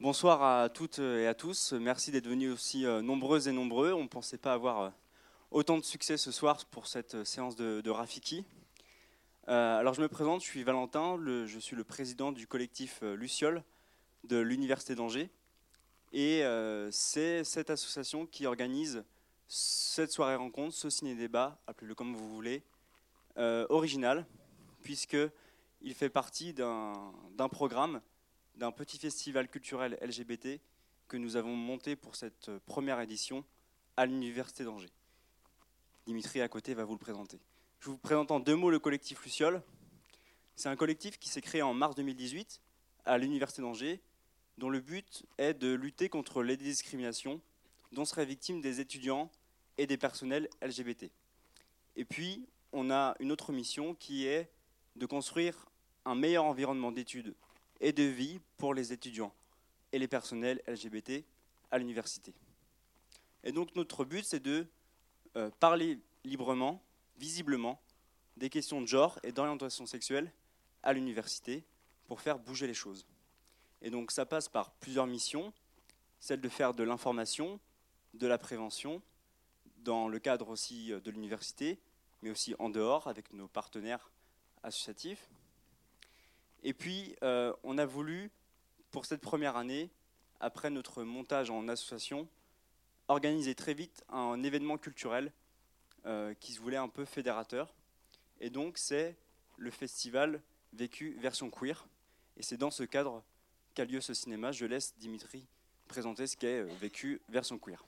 Bonsoir à toutes et à tous. Merci d'être venus aussi euh, nombreuses et nombreux. On ne pensait pas avoir euh, autant de succès ce soir pour cette euh, séance de, Rafiki. alors je me présente, je suis Valentin, je suis le président du collectif Luciole de l'Université d'Angers. Et c'est cette association qui organise cette soirée rencontre, ce ciné-débat, appelez-le comme vous voulez, original, puisqu'il fait partie d'un programme d'un petit festival culturel LGBT que nous avons monté pour cette première édition à l'Université d'Angers. Dimitri à côté va vous le présenter. Je vous présente en deux mots le collectif Luciole. C'est un collectif qui s'est créé en mars 2018 à l'Université d'Angers, dont le but est de lutter contre les discriminations dont seraient victimes des étudiants et des personnels LGBT. Et puis, on a une autre mission qui est de construire un meilleur environnement d'études et de vie pour les étudiants et les personnels LGBT à l'université. Et donc notre but, c'est de euh, parler librement, visiblement, des questions de genre et d'orientation sexuelle à l'université pour faire bouger les choses. Et donc ça passe par plusieurs missions, celle de faire de l'information, de la prévention, dans le cadre aussi euh, de l'université, mais aussi en dehors avec nos partenaires associatifs. Et puis, euh, on a voulu, pour cette première année, après notre montage en association, organiser très vite un événement culturel euh, qui se voulait un peu fédérateur. Et donc, c'est le festival Vécu version queer. Et c'est dans ce cadre qu'a lieu ce cinéma. Je laisse Dimitri présenter ce qu'est euh, Vécu version queer.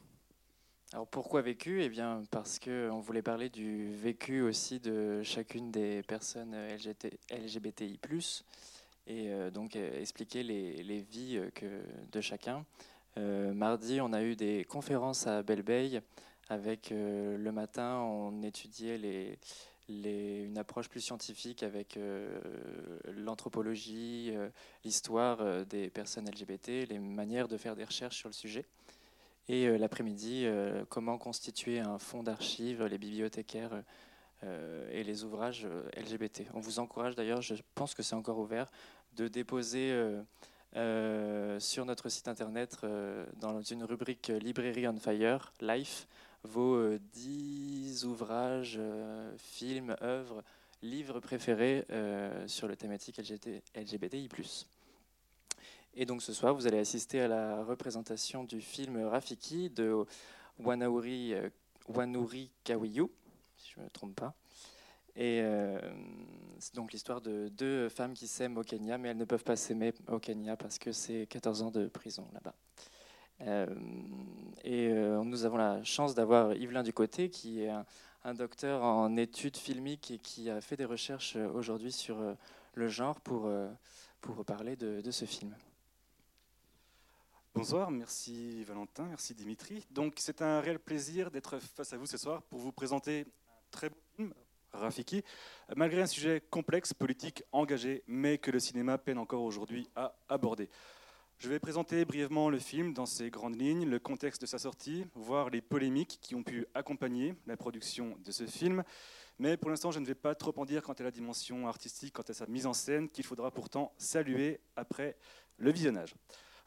Alors pourquoi vécu? Eh bien parce qu'on voulait parler du vécu aussi de chacune des personnes LGBTI+, et euh, donc euh, expliquer les, vies euh, que, de chacun. mardi, on a eu des conférences à Belle avec le matin, on étudiait une approche plus scientifique avec l'anthropologie, l'histoire des personnes LGBT, les manières de faire des recherches sur le sujet. Et euh, l'après-midi, euh, comment constituer un fonds d'archives, les bibliothécaires euh, et les ouvrages LGBT. On vous encourage d'ailleurs, je pense que c'est encore ouvert, de déposer sur notre site internet, dans une rubrique Librairie on Fire, Life, vos 10 ouvrages, films, œuvres, livres préférés sur le thématique LGBTI. Et donc ce soir, vous allez assister à la représentation du film Rafiki de Wanauri, euh, Wanuri Kawiyu, si je ne me trompe pas. Et euh, c'est donc l'histoire de deux femmes qui s'aiment au Kenya, mais elles ne peuvent pas s'aimer au Kenya parce que c'est 14 ans de prison là-bas. Euh, et nous avons la chance d'avoir Yvelin Ducoté, qui est un, docteur en études filmiques et qui a fait des recherches aujourd'hui sur le genre pour, pour parler de ce film. Bonsoir, merci Valentin, merci Dimitri. Donc c'est un réel plaisir d'être face à vous ce soir pour vous présenter un très beau film, Rafiki, malgré un sujet complexe, politique, engagé, mais que le cinéma peine encore aujourd'hui à aborder. Je vais présenter brièvement le film dans ses grandes lignes, le contexte de sa sortie, voir les polémiques qui ont pu accompagner la production de ce film. Mais pour l'instant, je ne vais pas trop en dire quant à la dimension artistique, quant à sa mise en scène, qu'il faudra pourtant saluer après le visionnage.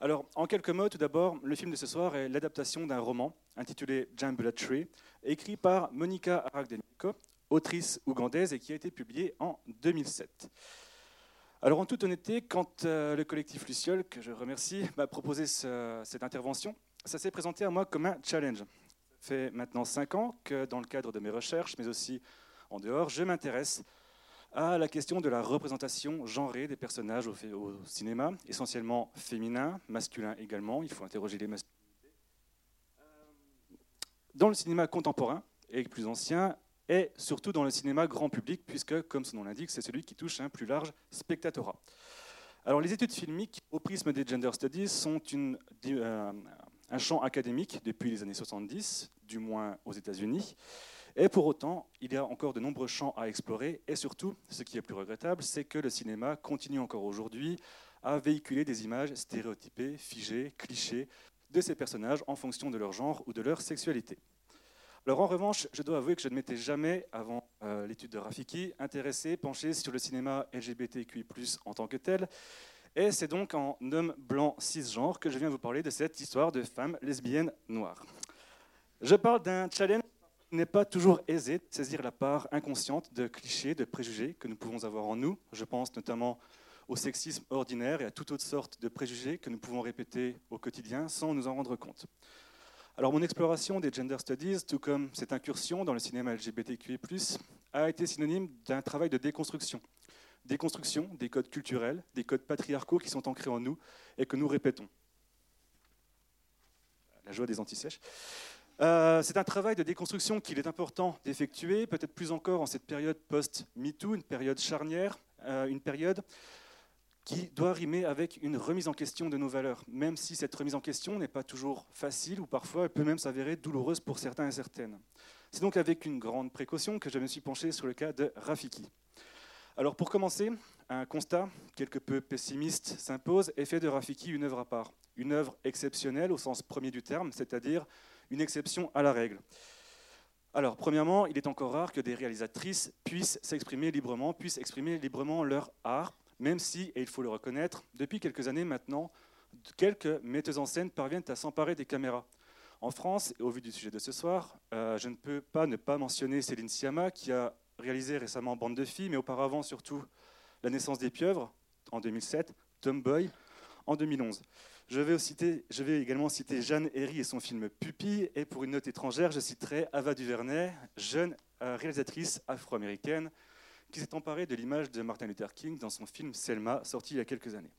Alors, en quelques mots, tout d'abord, le film de ce soir est l'adaptation d'un roman intitulé Jambulla Tree, écrit par Monica Aragdeniko, autrice ougandaise et qui a été publié en 2007. Alors, en toute honnêteté, quand euh, le collectif Luciole, que je remercie, m'a proposé cette intervention, ça s'est présenté à moi comme un challenge. Ça fait maintenant cinq ans que, dans le cadre de mes recherches, mais aussi en dehors, je m'intéresse à la question de la représentation genrée des personnages au, cinéma, essentiellement féminin, masculin également, il faut interroger les masculinités. Euh, dans le cinéma contemporain et plus ancien, et surtout dans le cinéma grand public, puisque, comme son nom l'indique, c'est celui qui touche un plus large spectatorat. Alors, les études filmiques au prisme des gender studies sont euh, un champ académique depuis les années 70, du moins aux États-Unis. Et pour autant, il y a encore de nombreux champs à explorer. Et surtout, ce qui est plus regrettable, c'est que le cinéma continue encore aujourd'hui à véhiculer des images stéréotypées, figées, clichés de ces personnages en fonction de leur genre ou de leur sexualité. Alors en revanche, je dois avouer que je ne m'étais jamais, avant euh, l'étude de Rafiki, intéressé, penché sur le cinéma LGBTQI+, en tant que tel, Et c'est donc en homme blanc cisgenre que je viens vous parler de cette histoire de femme lesbienne noire. Je parle d'un challenge n'est pas toujours aisé de saisir la part inconsciente de clichés, de préjugés que nous pouvons avoir en nous. Je pense notamment au sexisme ordinaire et à toutes autres sortes de préjugés que nous pouvons répéter au quotidien sans nous en rendre compte. Alors mon exploration des gender studies, tout comme cette incursion dans le cinéma LGBTQI+, a été synonyme d'un travail de déconstruction. Déconstruction des codes culturels, des codes patriarcaux qui sont ancrés en nous et que nous répétons. La joie des antisèches. Euh, c'est un travail de déconstruction qu'il est important d'effectuer, peut-être plus encore en cette période post-MeToo, une période charnière, euh, une période qui doit rimer avec une remise en question de nos valeurs, même si cette remise en question n'est pas toujours facile ou parfois elle peut même s'avérer douloureuse pour certains et certaines. C'est donc avec une grande précaution que je me suis penché sur le cas de Rafiki. Alors pour commencer, un constat quelque peu pessimiste s'impose et fait de Rafiki une œuvre à part, une œuvre exceptionnelle au sens premier du terme, c'est-à-dire une exception à la règle. Alors, premièrement, il est encore rare que des réalisatrices puissent s'exprimer librement, puissent exprimer librement leur art, même si, et il faut le reconnaître, depuis quelques années maintenant, quelques metteuses en scène parviennent à s'emparer des caméras. En France, au vu du sujet de ce soir, euh, je ne peux pas ne pas mentionner Céline Sciamma, qui a réalisé récemment Bande de filles, mais auparavant surtout La naissance des pieuvres en 2007, Tomboy en 2011. Je vais, citer, également citer Jeanne Herry et son film Pupille, et pour une note étrangère, je citerai Ava DuVernay, jeune euh, réalisatrice afro-américaine qui s'est emparée de l'image de Martin Luther King dans son film Selma, sorti il y a quelques années.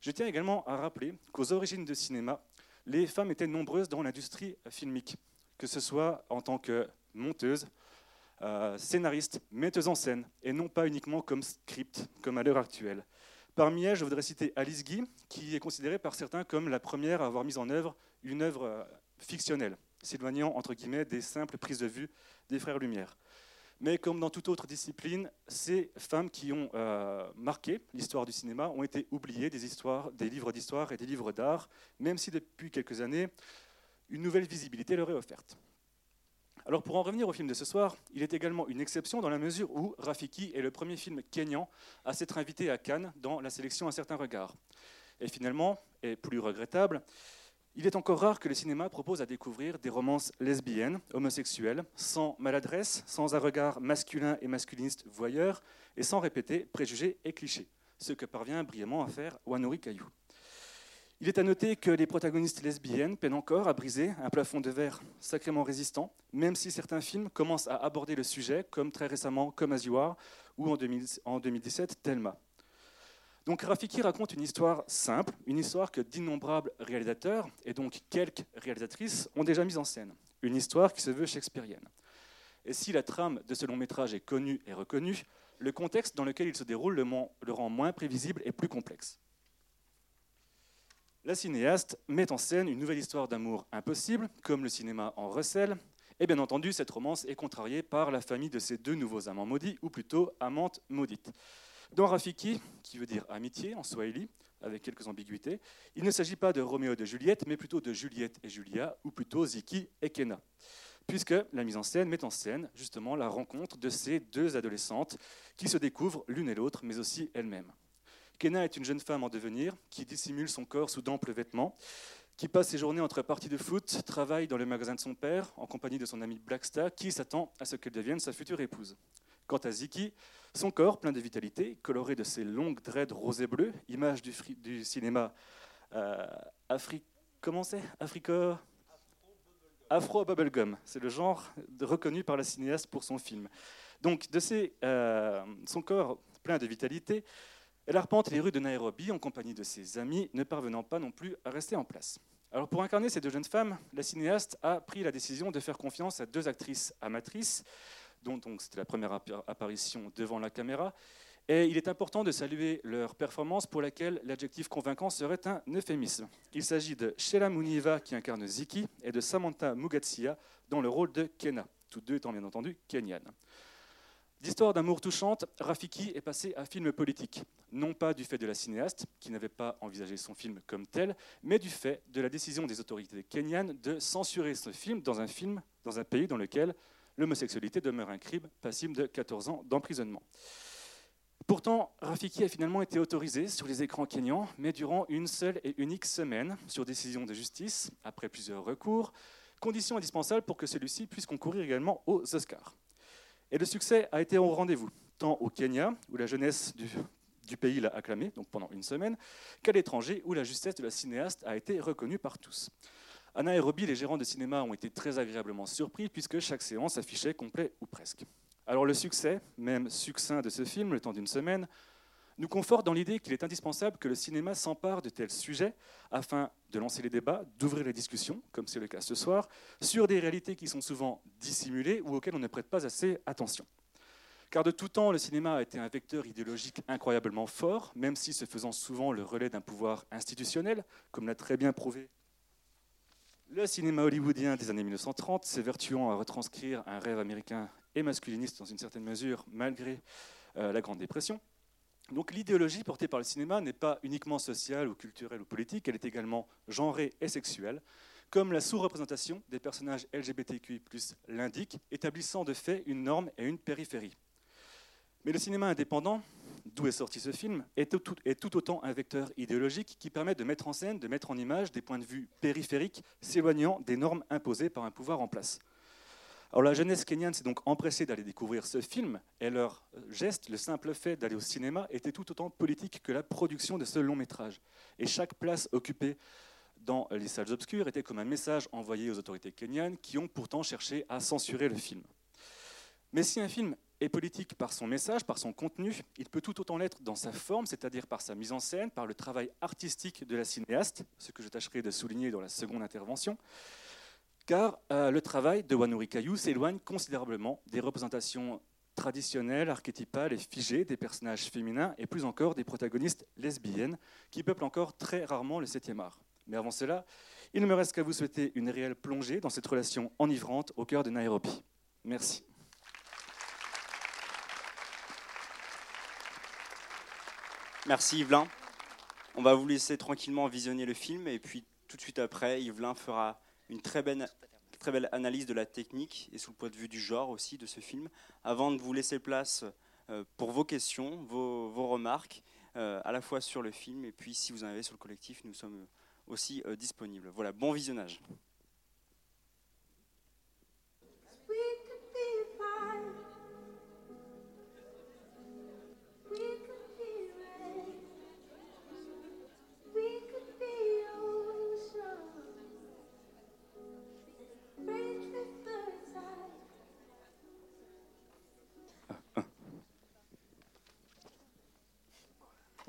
Je tiens également à rappeler qu'aux origines de cinéma, les femmes étaient nombreuses dans l'industrie filmique, que ce soit en tant que monteuse, euh, scénariste, en scène, et non pas uniquement comme script, comme à l'heure actuelle. Parmi elles, je voudrais citer Alice Guy, qui est considérée par certains comme la première à avoir mis en œuvre une œuvre euh, fictionnelle, s'éloignant entre guillemets des simples prises de vue des frères Lumière. Mais comme dans toute autre discipline, ces femmes qui ont euh, marqué l'histoire du cinéma ont été oubliées des, histoires, des livres d'histoire et des livres d'art, même si depuis quelques années, une nouvelle visibilité leur est offerte. Alors pour en revenir au film de ce soir, il est également une exception dans la mesure où Rafiki est le premier film kényan à s'être invité à Cannes dans la sélection à certains regards. Et finalement, et plus regrettable, il est encore rare que le cinéma propose à découvrir des romances lesbiennes, homosexuelles, sans maladresse, sans un regard masculin et masculiniste voyeur, et sans répéter préjugés et clichés, ce que parvient brillamment à faire Wanuri Caillou. Il est à noter que les protagonistes lesbiennes peinent encore à briser un plafond de verre sacrément résistant, même si certains films commencent à aborder le sujet, comme très récemment Comme As ou en 2017 Thelma. Donc Rafiki raconte une histoire simple, une histoire que d'innombrables réalisateurs, et donc quelques réalisatrices, ont déjà mise en scène. Une histoire qui se veut shakespearienne. Et si la trame de ce long métrage est connue et reconnue, le contexte dans lequel il se déroule le, rend moins prévisible et plus complexe. La cinéaste met en scène une nouvelle histoire d'amour impossible, comme le cinéma en recèle, et bien entendu, cette romance est contrariée par la famille de ces deux nouveaux amants maudits, ou plutôt amantes maudites. Dans Rafiki, qui veut dire amitié en swahili, avec quelques ambiguïtés, il ne s'agit pas de Roméo et de Juliette, mais plutôt de Juliette et Julia, ou plutôt Ziki et Kena. Puisque la mise en scène met en scène justement la rencontre de ces deux adolescentes qui se découvrent l'une et l'autre, mais aussi elles-mêmes. Kena est une jeune femme en devenir qui dissimule son corps sous d'amples vêtements, qui passe ses journées entre parties de foot, travaille dans le magasin de son père en compagnie de son ami Blackstar, qui s'attend à ce qu'elle devienne sa future épouse. Quant à Ziki, son corps, plein de vitalité, coloré de ses longues dreads rosés bleus, image du, cinéma euh, comment c'est? Africa? Afro Bubblegum. C'est le genre reconnu par la cinéaste pour son film. Donc, de euh, son corps plein de vitalité, elle arpente les rues de Nairobi en compagnie de ses amis, ne parvenant pas non plus à rester en place. Alors, pour incarner ces deux jeunes femmes, la cinéaste a pris la décision de faire confiance à deux actrices amatrices dont c'était la première apparition devant la caméra. Et il est important de saluer leur performance pour laquelle l'adjectif convaincant serait un euphémisme. Il s'agit de Sheila Muniva qui incarne Ziki et de Samantha Mugatsia dans le rôle de Kena, toutes deux étant bien entendu kenyanes. D'histoire d'amour touchante, Rafiki est passé à film politique, non pas du fait de la cinéaste, qui n'avait pas envisagé son film comme tel, mais du fait de la décision des autorités kenyanes de censurer ce film dans un film dans un pays dans lequel l'homosexualité demeure un crime passible de 14 ans d'emprisonnement. Pourtant, Rafiki a finalement été autorisé sur les écrans kenyans, mais durant une seule et unique semaine, sur décision de justice, après plusieurs recours, condition indispensable pour que celui-ci puisse concourir également aux Oscars. Et le succès a été au rendez-vous, tant au Kenya, où la jeunesse du, pays l'a acclamé, donc pendant une semaine, qu'à l'étranger, où la justesse de la cinéaste a été reconnue par tous. À Nairobi, les gérants de cinéma ont été très agréablement surpris, puisque chaque séance affichait complet ou presque. Alors le succès, même succinct de ce film, le temps d'une semaine, nous conforte dans l'idée qu'il est indispensable que le cinéma s'empare de tels sujets afin de lancer les débats, d'ouvrir les discussions, comme c'est le cas ce soir, sur des réalités qui sont souvent dissimulées ou auxquelles on ne prête pas assez attention. Car de tout temps, le cinéma a été un vecteur idéologique incroyablement fort, même si se faisant souvent le relais d'un pouvoir institutionnel, comme l'a très bien prouvé le cinéma hollywoodien des années 1930, s'évertuant à retranscrire un rêve américain et masculiniste dans une certaine mesure, malgré euh, la Grande Dépression. Donc l'idéologie portée par le cinéma n'est pas uniquement sociale ou culturelle ou politique, elle est également genrée et sexuelle, comme la sous-représentation des personnages LGBTQI+, l'indique, établissant de fait une norme et une périphérie. Mais le cinéma indépendant, d'où est sorti ce film, est tout, est tout, autant un vecteur idéologique qui permet de mettre en scène, de mettre en image des points de vue périphériques s'éloignant des normes imposées par un pouvoir en place. Alors la jeunesse kenyane s'est donc empressée d'aller découvrir ce film, et leur geste, le simple fait d'aller au cinéma, était tout autant politique que la production de ce long métrage. Et chaque place occupée dans les salles obscures était comme un message envoyé aux autorités kenyanes qui ont pourtant cherché à censurer le film. Mais si un film est politique par son message, par son contenu, il peut tout autant l'être dans sa forme, c'est-à-dire par sa mise en scène, par le travail artistique de la cinéaste, ce que je tâcherai de souligner dans la seconde intervention, car euh, le travail de Wanuri Kayu s'éloigne considérablement des représentations traditionnelles, archétypales et figées des personnages féminins et plus encore des protagonistes lesbiennes qui peuplent encore très rarement le 7e art. Mais avant cela, il ne me reste qu'à vous souhaiter une réelle plongée dans cette relation enivrante au cœur de Nairobi. Merci. Merci Yvelin. On va vous laisser tranquillement visionner le film et puis tout de suite après, Yvelin fera une très belle, très belle analyse de la technique et sous le point de vue du genre aussi de ce film, avant de vous laisser place euh, pour vos questions, vos, vos remarques, euh, à la fois sur le film et puis si vous en avez sur le collectif, nous sommes aussi euh, disponibles. Voilà, bon visionnage.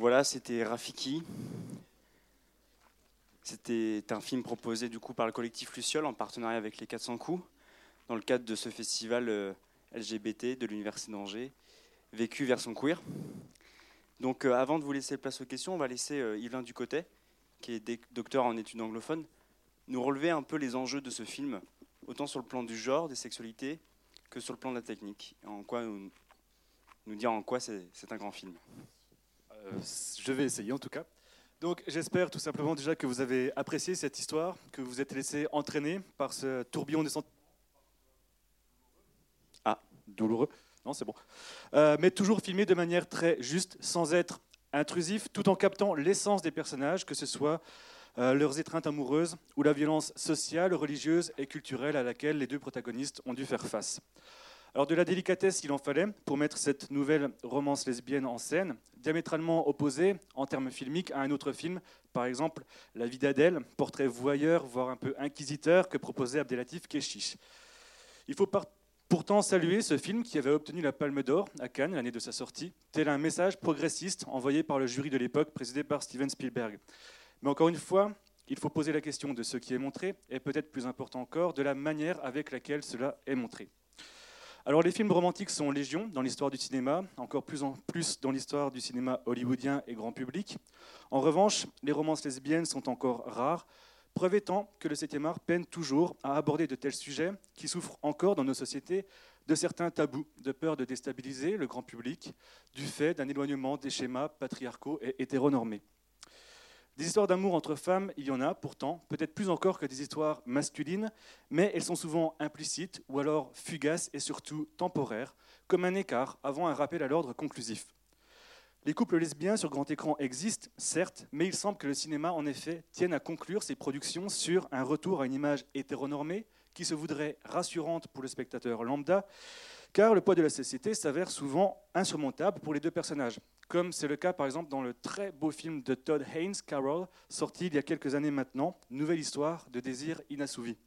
Voilà, c'était Rafiki. C'était un film proposé du coup par le collectif Luciole en partenariat avec les 400 coups, dans le cadre de ce festival euh, LGBT de l'Université d'Angers, vécu version queer. Donc euh, avant de vous laisser place aux questions, on va laisser euh, Yvelin Ducotet, qui est docteur en études anglophones, nous relever un peu les enjeux de ce film, autant sur le plan du genre, des sexualités, que sur le plan de la technique. En quoi nous, nous dire en quoi c'est un grand film. Euh, je vais essayer en tout cas. Donc j'espère tout simplement déjà que vous avez apprécié cette histoire, que vous êtes laissé entraîner par ce tourbillon de sentiments. Ah, douloureux. Non, c'est bon. Euh, mais toujours filmé de manière très juste, sans être intrusif, tout en captant l'essence des personnages, que ce soit euh, leurs étreintes amoureuses ou la violence sociale, religieuse et culturelle à laquelle les deux protagonistes ont dû faire face. Alors de la délicatesse, il en fallait pour mettre cette nouvelle romance lesbienne en scène, diamétralement opposée en termes filmiques à un autre film, par exemple La vie d'Adèle, portrait voyeur, voire un peu inquisiteur que proposait Abdelatif Keshish. Il faut pourtant saluer ce film qui avait obtenu la Palme d'Or à Cannes l'année de sa sortie, tel un message progressiste envoyé par le jury de l'époque présidé par Steven Spielberg. Mais encore une fois, il faut poser la question de ce qui est montré, et peut-être plus important encore, de la manière avec laquelle cela est montré. Alors les films romantiques sont légion dans l'histoire du cinéma, encore plus en plus dans l'histoire du cinéma hollywoodien et grand public. En revanche, les romances lesbiennes sont encore rares, preuve étant que le 7 art peine toujours à aborder de tels sujets qui souffrent encore dans nos sociétés de certains tabous, de peur de déstabiliser le grand public, du fait d'un éloignement des schémas patriarcaux et hétéronormés. Des histoires d'amour entre femmes, il y en a pourtant, peut-être plus encore que des histoires masculines, mais elles sont souvent implicites ou alors fugaces et surtout temporaires, comme un écart avant un rappel à l'ordre conclusif. Les couples lesbiens sur grand écran existent, certes, mais il semble que le cinéma, en effet, tienne à conclure ses productions sur un retour à une image hétéronormée qui se voudrait rassurante pour le spectateur lambda, car le poids de la société s'avère souvent insurmontable pour les deux personnages, comme c'est le cas par exemple dans le très beau film de Todd Haynes, Carol, sorti il y a quelques années maintenant, Nouvelle histoire de désir inassouvi.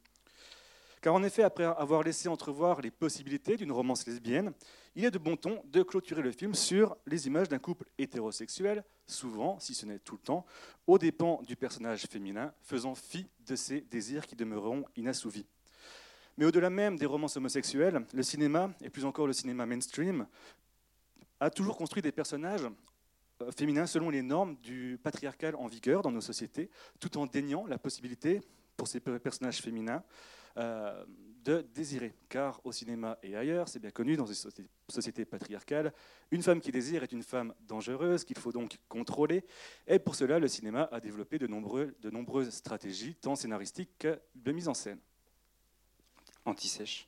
Car en effet, après avoir laissé entrevoir les possibilités d'une romance lesbienne, il est de bon ton de clôturer le film sur les images d'un couple hétérosexuel, souvent, si ce n'est tout le temps, aux dépens du personnage féminin, faisant fi de ses désirs qui demeureront inassouvis. Mais au-delà même des romances homosexuelles, le cinéma, et plus encore le cinéma mainstream, a toujours construit des personnages euh, féminins selon les normes du patriarcal en vigueur dans nos sociétés, tout en déniant la possibilité pour ces personnages féminins euh, de désirer. Car au cinéma et ailleurs, c'est bien connu dans une société patriarcale, une femme qui désire est une femme dangereuse qu'il faut donc contrôler. Et pour cela, le cinéma a développé de, de nombreuses stratégies, tant scénaristiques que de mise en scène. Anti-sèche.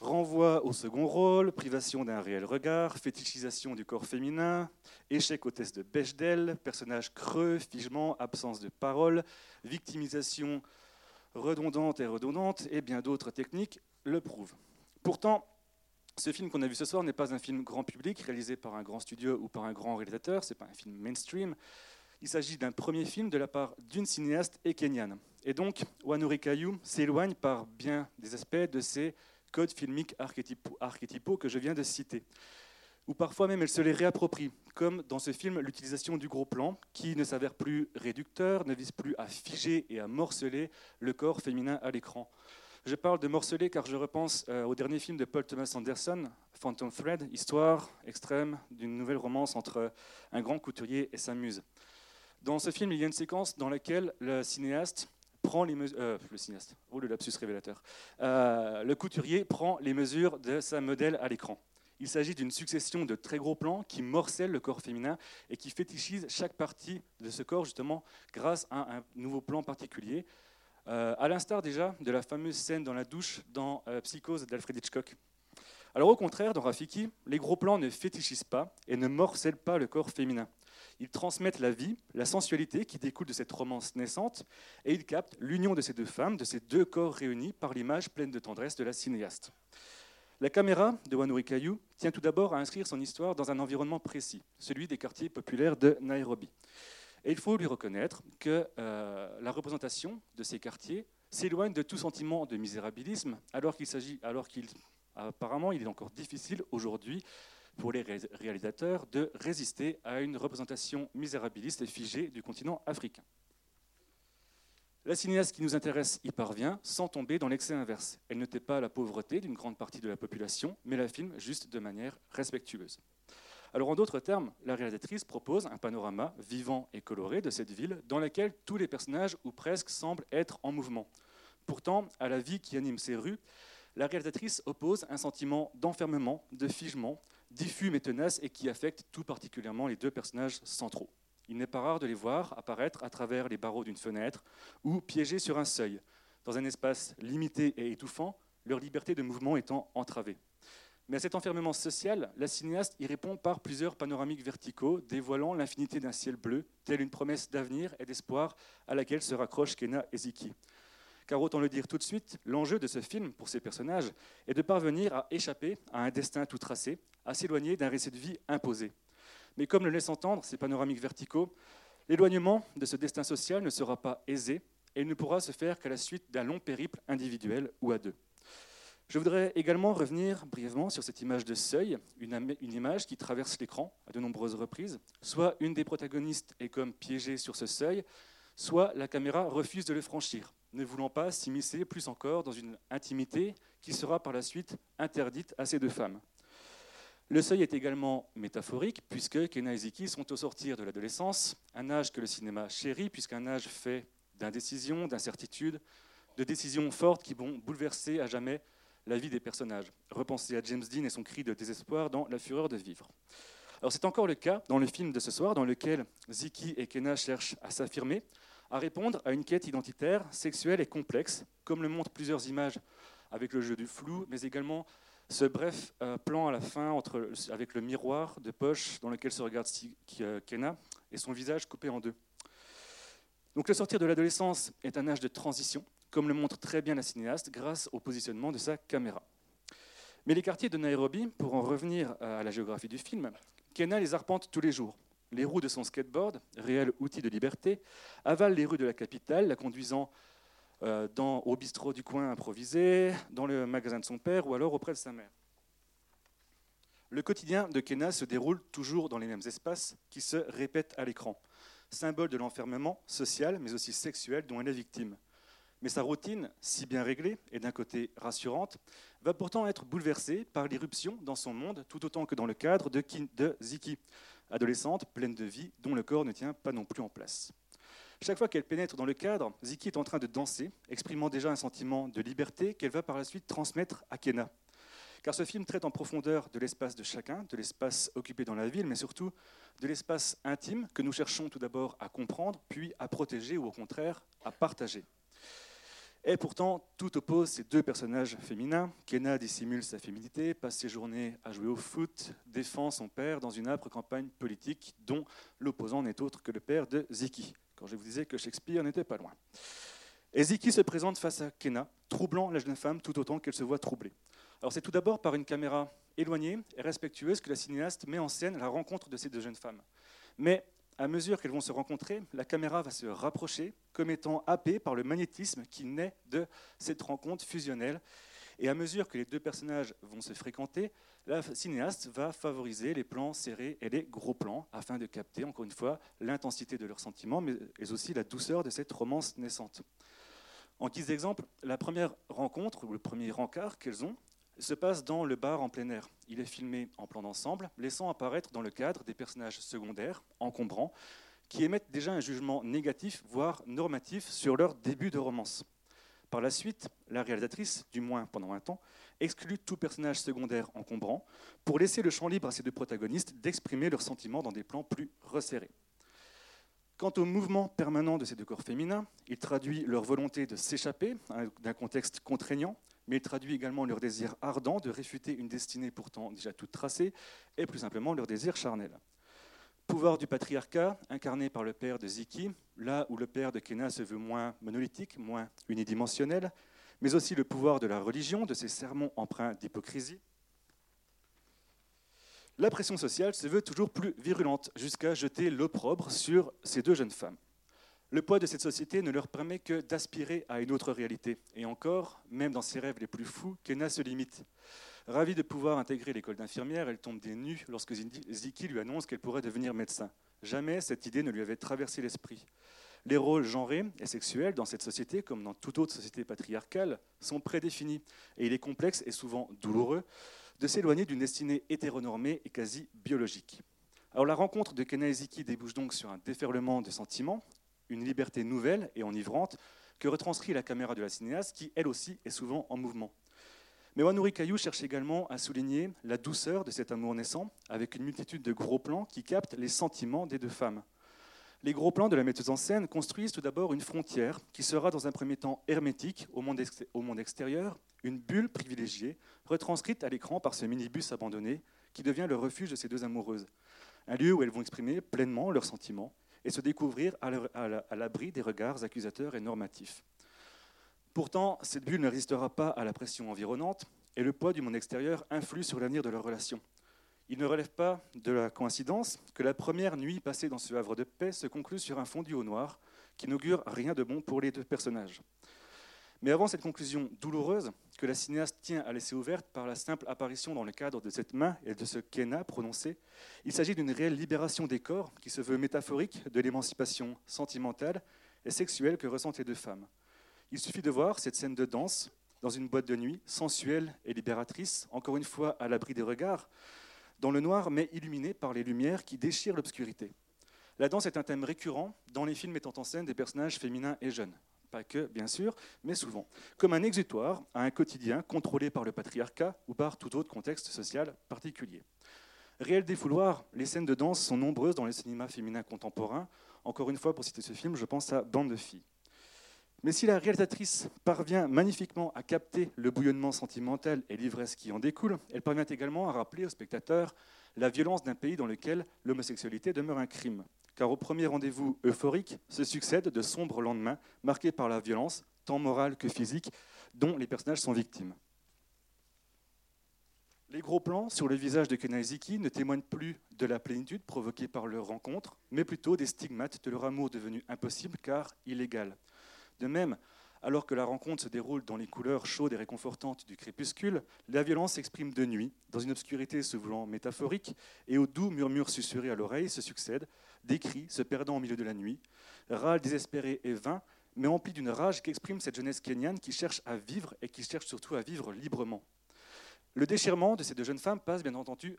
Renvoi au second rôle, privation d'un réel regard, fétichisation du corps féminin, échec au test de Bechdel, personnage creux, figement, absence de parole, victimisation redondante et redondante, et bien d'autres techniques le prouvent. Pourtant, ce film qu'on a vu ce soir n'est pas un film grand public réalisé par un grand studio ou par un grand réalisateur, ce n'est pas un film mainstream. Il s'agit d'un premier film de la part d'une cinéaste et kenyane. Et donc, Wanuri Kayu s'éloigne par bien des aspects de ces codes filmiques archétypaux que je viens de citer ou parfois même elle se les réapproprie, comme dans ce film l'utilisation du gros plan, qui ne s'avère plus réducteur, ne vise plus à figer et à morceler le corps féminin à l'écran. Je parle de morceler car je repense euh, au dernier film de Paul Thomas Anderson, Phantom Thread, histoire extrême d'une nouvelle romance entre un grand couturier et sa muse. Dans ce film, il y a une séquence dans laquelle le cinéaste euh, le cinéaste, oh le lapsus révélateur, euh, le couturier prend les mesures de sa modèle à l'écran. Il s'agit d'une succession de très gros plans qui morcellent le corps féminin et qui fétichisent chaque partie de ce corps justement grâce à un nouveau plan particulier. Euh, à l'instar déjà de la fameuse scène dans la douche dans Psychose d'Alfred Hitchcock. Alors au contraire, dans Rafiki, les gros plans ne fétichisent pas et ne morcellent pas le corps féminin. Ils transmettent la vie, la sensualité qui découle de cette romance naissante, et ils captent l'union de ces deux femmes, de ces deux corps réunis par l'image pleine de tendresse de la cinéaste. La caméra de Wanuri Kayu tient tout d'abord à inscrire son histoire dans un environnement précis, celui des quartiers populaires de Nairobi. Et il faut lui reconnaître que euh, la représentation de ces quartiers s'éloigne de tout sentiment de misérabilisme, alors qu'il s'agit, alors il est encore difficile aujourd'hui pour les réalisateurs de résister à une représentation misérabiliste et figée du continent africain. La cinéaste qui nous intéresse y parvient sans tomber dans l'excès inverse. Elle ne tait pas la pauvreté d'une grande partie de la population, mais la filme juste de manière respectueuse. Alors en d'autres termes, la réalisatrice propose un panorama vivant et coloré de cette ville dans laquelle tous les personnages ou presque semblent être en mouvement. Pourtant, à la vie qui anime ces rues, la réalisatrice oppose un sentiment d'enfermement, de figement, diffus mais tenace et qui affecte tout particulièrement les deux personnages centraux il n'est pas rare de les voir apparaître à travers les barreaux d'une fenêtre ou piégés sur un seuil, dans un espace limité et étouffant, leur liberté de mouvement étant entravée. Mais à cet enfermement social, la cinéaste y répond par plusieurs panoramiques verticaux, dévoilant l'infinité d'un ciel bleu, telle une promesse d'avenir et d'espoir à laquelle se raccrochent Kena et Ziki. Car autant le dire tout de suite, l'enjeu de ce film pour ces personnages est de parvenir à échapper à un destin tout tracé, à s'éloigner d'un récit de vie imposé. Mais comme le laissent entendre ces panoramiques verticaux, l'éloignement de ce destin social ne sera pas aisé et ne pourra se faire qu'à la suite d'un long périple individuel ou à deux. Je voudrais également revenir brièvement sur cette image de seuil, une, image qui traverse l'écran à de nombreuses reprises. Soit une des protagonistes est comme piégée sur ce seuil, soit la caméra refuse de le franchir, ne voulant pas s'immiscer plus encore dans une intimité qui sera par la suite interdite à ces deux femmes. Le seuil est également métaphorique, puisque Kena et Ziki sont au sortir de l'adolescence, un âge que le cinéma chérit, puisqu'un âge fait d'indécision, d'incertitude, de décisions fortes qui vont bouleverser à jamais la vie des personnages. Repensez à James Dean et son cri de désespoir dans La fureur de vivre. Alors c'est encore le cas dans le film de ce soir, dans lequel Ziki et Kena cherchent à s'affirmer, à répondre à une quête identitaire, sexuelle et complexe, comme le montrent plusieurs images avec le jeu du flou, mais également Ce bref euh, plan à la fin avec le miroir de poche dans lequel se regarde euh, Kenna et son visage coupé en deux. Donc le sortir de l'adolescence est un âge de transition, comme le montre très bien la cinéaste grâce au positionnement de sa caméra. Mais les quartiers de Nairobi, pour en revenir à la géographie du film, Kenna les arpente tous les jours. Les roues de son skateboard, réel outil de liberté, avalent les rues de la capitale, la conduisant dans, au bistrot du coin improvisé, dans le magasin de son père ou alors auprès de sa mère. Le quotidien de Kenna se déroule toujours dans les mêmes espaces qui se répètent à l'écran, symbole de l'enfermement social mais aussi sexuel dont elle est victime. Mais sa routine, si bien réglée et d'un côté rassurante, va pourtant être bouleversée par l'irruption dans son monde tout autant que dans le cadre de Ziki, adolescente pleine de vie dont le corps ne tient pas non plus en place. Chaque fois qu'elle pénètre dans le cadre, Ziki est en train de danser, exprimant déjà un sentiment de liberté qu'elle va par la suite transmettre à Kena. Car ce film traite en profondeur de l'espace de chacun, de l'espace occupé dans la ville, mais surtout de l'espace intime que nous cherchons tout d'abord à comprendre, puis à protéger ou au contraire à partager. Et pourtant, tout oppose ces deux personnages féminins. Kena dissimule sa féminité, passe ses journées à jouer au foot, défend son père dans une âpre campagne politique dont l'opposant n'est autre que le père de Ziki, quand je vous disais que Shakespeare n'était pas loin. Ziki se présente face à Kenna, troublant la jeune femme tout autant qu'elle se voit troublée. Alors c'est tout d'abord par une caméra éloignée et respectueuse que la cinéaste met en scène la rencontre de ces deux jeunes femmes. Mais à mesure qu'elles vont se rencontrer, la caméra va se rapprocher comme étant happée par le magnétisme qui naît de cette rencontre fusionnelle. Et à mesure que les deux personnages vont se fréquenter, la cinéaste va favoriser les plans serrés et les gros plans afin de capter, encore une fois, l'intensité de leurs sentiments, mais aussi la douceur de cette romance naissante. En guise d'exemple, la première rencontre, ou le premier rencard qu'elles ont, se passe dans le bar en plein air. Il est filmé en plan d'ensemble, laissant apparaître dans le cadre des personnages secondaires, encombrants, qui émettent déjà un jugement négatif, voire normatif, sur leur début de romance. Par la suite, la réalisatrice, du moins pendant un temps, exclut tout personnage secondaire encombrant pour laisser le champ libre à ces deux protagonistes d'exprimer leurs sentiments dans des plans plus resserrés. Quant au mouvement permanent de ces deux corps féminins, il traduit leur volonté de s'échapper hein, d'un contexte contraignant, mais il traduit également leur désir ardent de réfuter une destinée pourtant déjà toute tracée, et plus simplement leur désir charnel. Pouvoir du patriarcat, incarné par le père de Ziki, là où le père de Kena se veut moins monolithique, moins unidimensionnel, mais aussi le pouvoir de la religion, de ses sermons empreints d'hypocrisie. La pression sociale se veut toujours plus virulente, jusqu'à jeter l'opprobre sur ces deux jeunes femmes. Le poids de cette société ne leur permet que d'aspirer à une autre réalité. Et encore, même dans ses rêves les plus fous, Kena se limite. Ravie de pouvoir intégrer l'école d'infirmière, elle tombe des nues lorsque Ziki lui annonce qu'elle pourrait devenir médecin. Jamais cette idée ne lui avait traversé l'esprit. Les rôles genrés et sexuels dans cette société, comme dans toute autre société patriarcale, sont prédéfinis. Et il est complexe et souvent douloureux de s'éloigner d'une destinée hétéronormée et quasi biologique. Alors la rencontre de Kena et Ziki débouche donc sur un déferlement de sentiments, une liberté nouvelle et enivrante que retranscrit la caméra de la cinéaste, qui elle aussi est souvent en mouvement. Mais Wanuri Caillou cherche également à souligner la douceur de cet amour naissant, avec une multitude de gros plans qui captent les sentiments des deux femmes. Les gros plans de la metteuse en scène construisent tout d'abord une frontière qui sera dans un premier temps hermétique au monde extérieur, une bulle privilégiée, retranscrite à l'écran par ce minibus abandonné qui devient le refuge de ces deux amoureuses. Un lieu où elles vont exprimer pleinement leurs sentiments et se découvrir à l'abri des regards accusateurs et normatifs. Pourtant, cette bulle ne résistera pas à la pression environnante et le poids du monde extérieur influe sur l'avenir de leur relation. Il ne relève pas de la coïncidence que la première nuit passée dans ce havre de paix se conclut sur un fondu au noir qui n'augure rien de bon pour les deux personnages. Mais avant cette conclusion douloureuse, que la cinéaste tient à laisser ouverte par la simple apparition dans le cadre de cette main et de ce kena prononcé, il s'agit d'une réelle libération des corps qui se veut métaphorique de l'émancipation sentimentale et sexuelle que ressentent les deux femmes. Il suffit de voir cette scène de danse dans une boîte de nuit, sensuelle et libératrice, encore une fois à l'abri des regards, dans le noir mais illuminée par les lumières qui déchirent l'obscurité. La danse est un thème récurrent dans les films mettant en scène des personnages féminins et jeunes. Pas que, bien sûr, mais souvent. Comme un exutoire à un quotidien contrôlé par le patriarcat ou par tout autre contexte social particulier. Réel défouloir, les scènes de danse sont nombreuses dans le cinéma féminin contemporain. Encore une fois, pour citer ce film, je pense à Bande de filles. Mais si la réalisatrice parvient magnifiquement à capter le bouillonnement sentimental et l'ivresse qui en découle, elle parvient également à rappeler au spectateur la violence d'un pays dans lequel l'homosexualité demeure un crime. Car au premier rendez-vous euphorique se succèdent de sombres lendemains marqués par la violence, tant morale que physique, dont les personnages sont victimes. Les gros plans sur le visage de Kenaziki ne témoignent plus de la plénitude provoquée par leur rencontre, mais plutôt des stigmates de leur amour devenu impossible car illégal. De même, alors que la rencontre se déroule dans les couleurs chaudes et réconfortantes du crépuscule, la violence s'exprime de nuit, dans une obscurité se voulant métaphorique, et aux doux murmures susurrés à l'oreille se succèdent des cris se perdant au milieu de la nuit, râles désespérés et vains, mais emplis d'une rage qu'exprime cette jeunesse kenyane qui cherche à vivre et qui cherche surtout à vivre librement. Le déchirement de ces deux jeunes femmes passe bien entendu,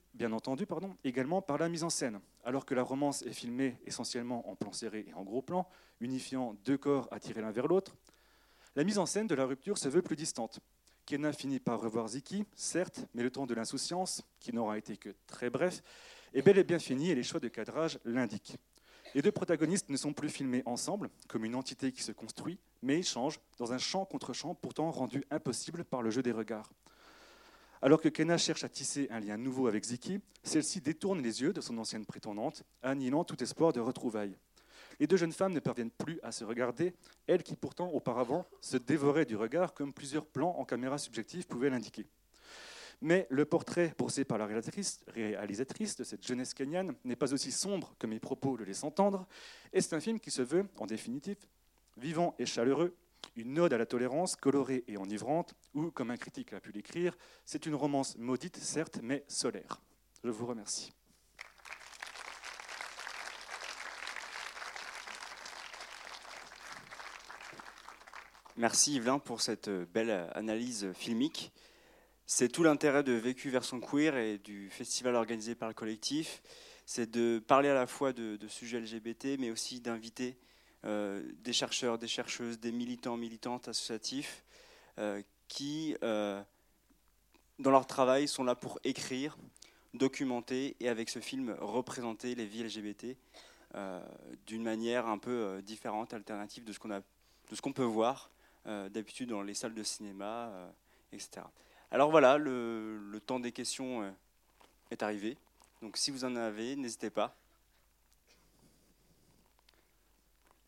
également par la mise en scène. Alors que la romance est filmée essentiellement en plan serré et en gros plan, unifiant deux corps attirés l'un vers l'autre, la mise en scène de la rupture se veut plus distante. Kenna finit par revoir Ziki, certes, mais le temps de l'insouciance, qui n'aura été que très bref, est bel et bien fini et les choix de cadrage l'indiquent. Les deux protagonistes ne sont plus filmés ensemble, comme une entité qui se construit, mais échangent dans un champ contre champ pourtant rendu impossible par le jeu des regards. Alors que Kenna cherche à tisser un lien nouveau avec Ziki, celle-ci détourne les yeux de son ancienne prétendante, annihilant tout espoir de retrouvailles. Les deux jeunes femmes ne parviennent plus à se regarder, elles qui pourtant auparavant se dévoraient du regard comme plusieurs plans en caméra subjective pouvaient l'indiquer. Mais le portrait poussé par la réalisatrice, réalisatrice de cette jeunesse kenyane n'est pas aussi sombre que mes propos le laissent entendre, et c'est un film qui se veut, en définitive, vivant et chaleureux, une ode à la tolérance colorée et enivrante, ou, comme un critique a pu l'écrire, c'est une romance maudite, certes, mais solaire. Je vous remercie. Merci Yvelin pour cette belle analyse filmique. C'est tout l'intérêt de Vécu version queer et du festival organisé par le collectif. C'est de parler à la fois de, sujets LGBT, mais aussi d'inviter euh, des chercheurs, des chercheuses, des militants, militantes associatifs euh, qui, euh, dans leur travail, sont là pour écrire, documenter et avec ce film représenter les vies LGBT d'une manière un peu différente, alternative de ce qu'on qu'on peut voir d'habitude dans les salles de cinéma, etc. Alors voilà, le, le temps des questions est arrivé. Donc si vous en avez, n'hésitez pas.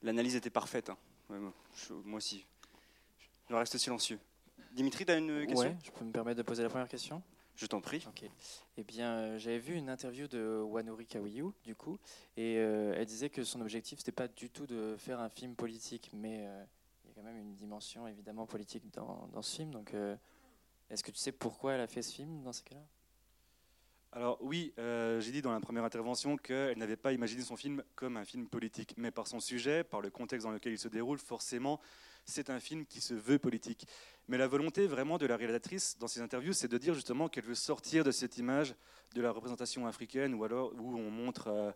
L'analyse était parfaite. Hein. moi aussi. Je reste silencieux. Dimitri, tu as une question Oui, je peux me permettre de poser la première question Je t'en prie. Ok. Eh bien, euh, j'avais vu une interview de Wanuri Kawiyu, du coup, et euh, elle disait que son objectif, c'était pas du tout de faire un film politique, mais euh, il y a quand même une dimension évidemment politique dans, dans ce film. Donc, est-ce que tu sais pourquoi elle a fait ce film dans ces cas-là? Alors oui, j'ai dit dans la première intervention qu'elle n'avait pas imaginé son film comme un film politique, mais par son sujet, par le contexte dans lequel il se déroule, forcément, c'est un film qui se veut politique. Mais la volonté vraiment de la réalisatrice dans ses interviews, c'est de dire justement qu'elle veut sortir de cette image de la représentation africaine, ou alors où on montre euh,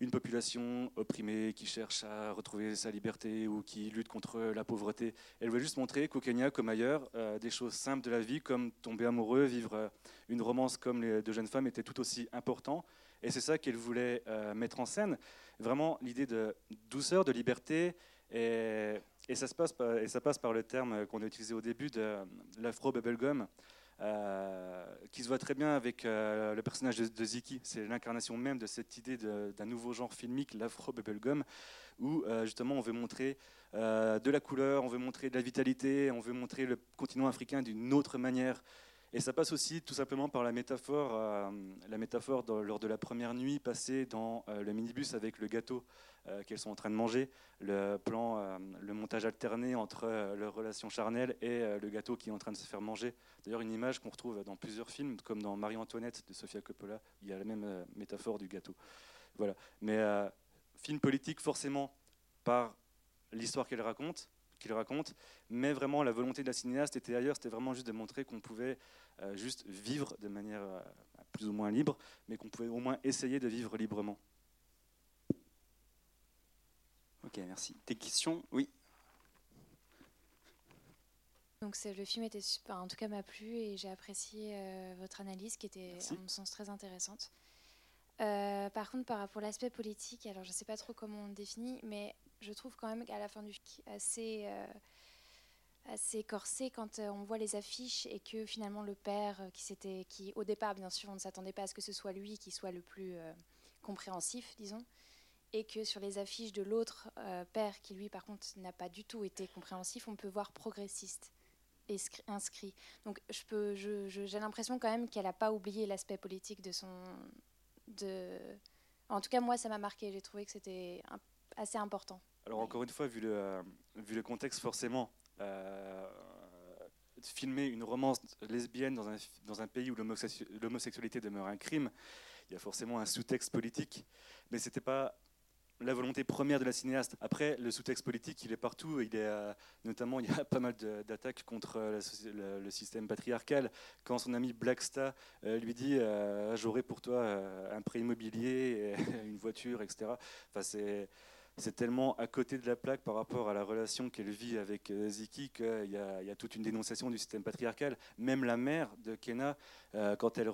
une population opprimée qui cherche à retrouver sa liberté ou qui lutte contre la pauvreté. Elle veut juste montrer qu'au Kenya, comme ailleurs, euh, des choses simples de la vie, comme tomber amoureux, vivre euh, une romance comme les deux jeunes femmes, étaient tout aussi important. Et c'est ça qu'elle voulait mettre en scène. Vraiment l'idée de douceur, de liberté et et ça, se passe par, le terme qu'on a utilisé au début de l'afro-bubblegum, euh, qui se voit très bien avec euh, le personnage de, Ziki. C'est l'incarnation même de cette idée d'un nouveau genre filmique, l'afro-bubblegum, où euh, justement on veut montrer de la couleur, on veut montrer de la vitalité, on veut montrer le continent africain d'une autre manière. Et ça passe aussi tout simplement par la métaphore, la métaphore lors de la première nuit passée dans le minibus avec le gâteau. Euh, qu'elles sont en train de manger, le plan, euh, le montage alterné entre euh, leur relation charnelle et le gâteau qui est en train de se faire manger. D'ailleurs, une image qu'on retrouve dans plusieurs films, comme dans Marie-Antoinette de Sofia Coppola, il y a la même métaphore du gâteau. Voilà. Mais film politique, forcément, par l'histoire qu'elle raconte, qu'il raconte, mais vraiment la volonté de la cinéaste était ailleurs, c'était vraiment juste de montrer qu'on pouvait juste vivre de manière plus ou moins libre, mais qu'on pouvait au moins essayer de vivre librement. Ok, merci. Tes questions? Oui. Donc le film était super, en tout cas m'a plu et j'ai apprécié euh, votre analyse qui était en mon sens très intéressante. Euh, par contre, par rapport à l'aspect politique, alors je ne sais pas trop comment on le définit, mais je trouve quand même qu'à la fin du film assez, euh, assez corsé quand euh, on voit les affiches et que finalement le père, qui, s'était, qui au départ, bien sûr, on ne s'attendait pas à ce que ce soit lui qui soit le plus compréhensif, disons, et que sur les affiches de l'autre père, qui lui, par contre, n'a pas du tout été compréhensif, on peut voir progressiste inscrit. Donc j'ai l'impression quand même qu'elle n'a pas oublié l'aspect politique de son, de, en tout cas moi ça m'a marqué. J'ai trouvé que c'était assez important. Alors encore une fois, vu le, vu le contexte, forcément, euh, filmer une romance lesbienne dans un, pays où l'homosexualité demeure un crime, il y a forcément un sous-texte politique, mais c'était pas la volonté première de la cinéaste. Après, le sous-texte politique, il est partout. Il est, euh, notamment, il y a pas mal d'attaques contre euh, le, système patriarcal. Quand son ami Blackstar euh, lui dit J'aurai pour toi un prêt immobilier, une voiture, etc. Enfin, c'est. C'est tellement à côté de la plaque par rapport à la relation qu'elle vit avec Ziki qu'il y, y, a toute une dénonciation du système patriarcal. Même la mère de Kena, elle quand elle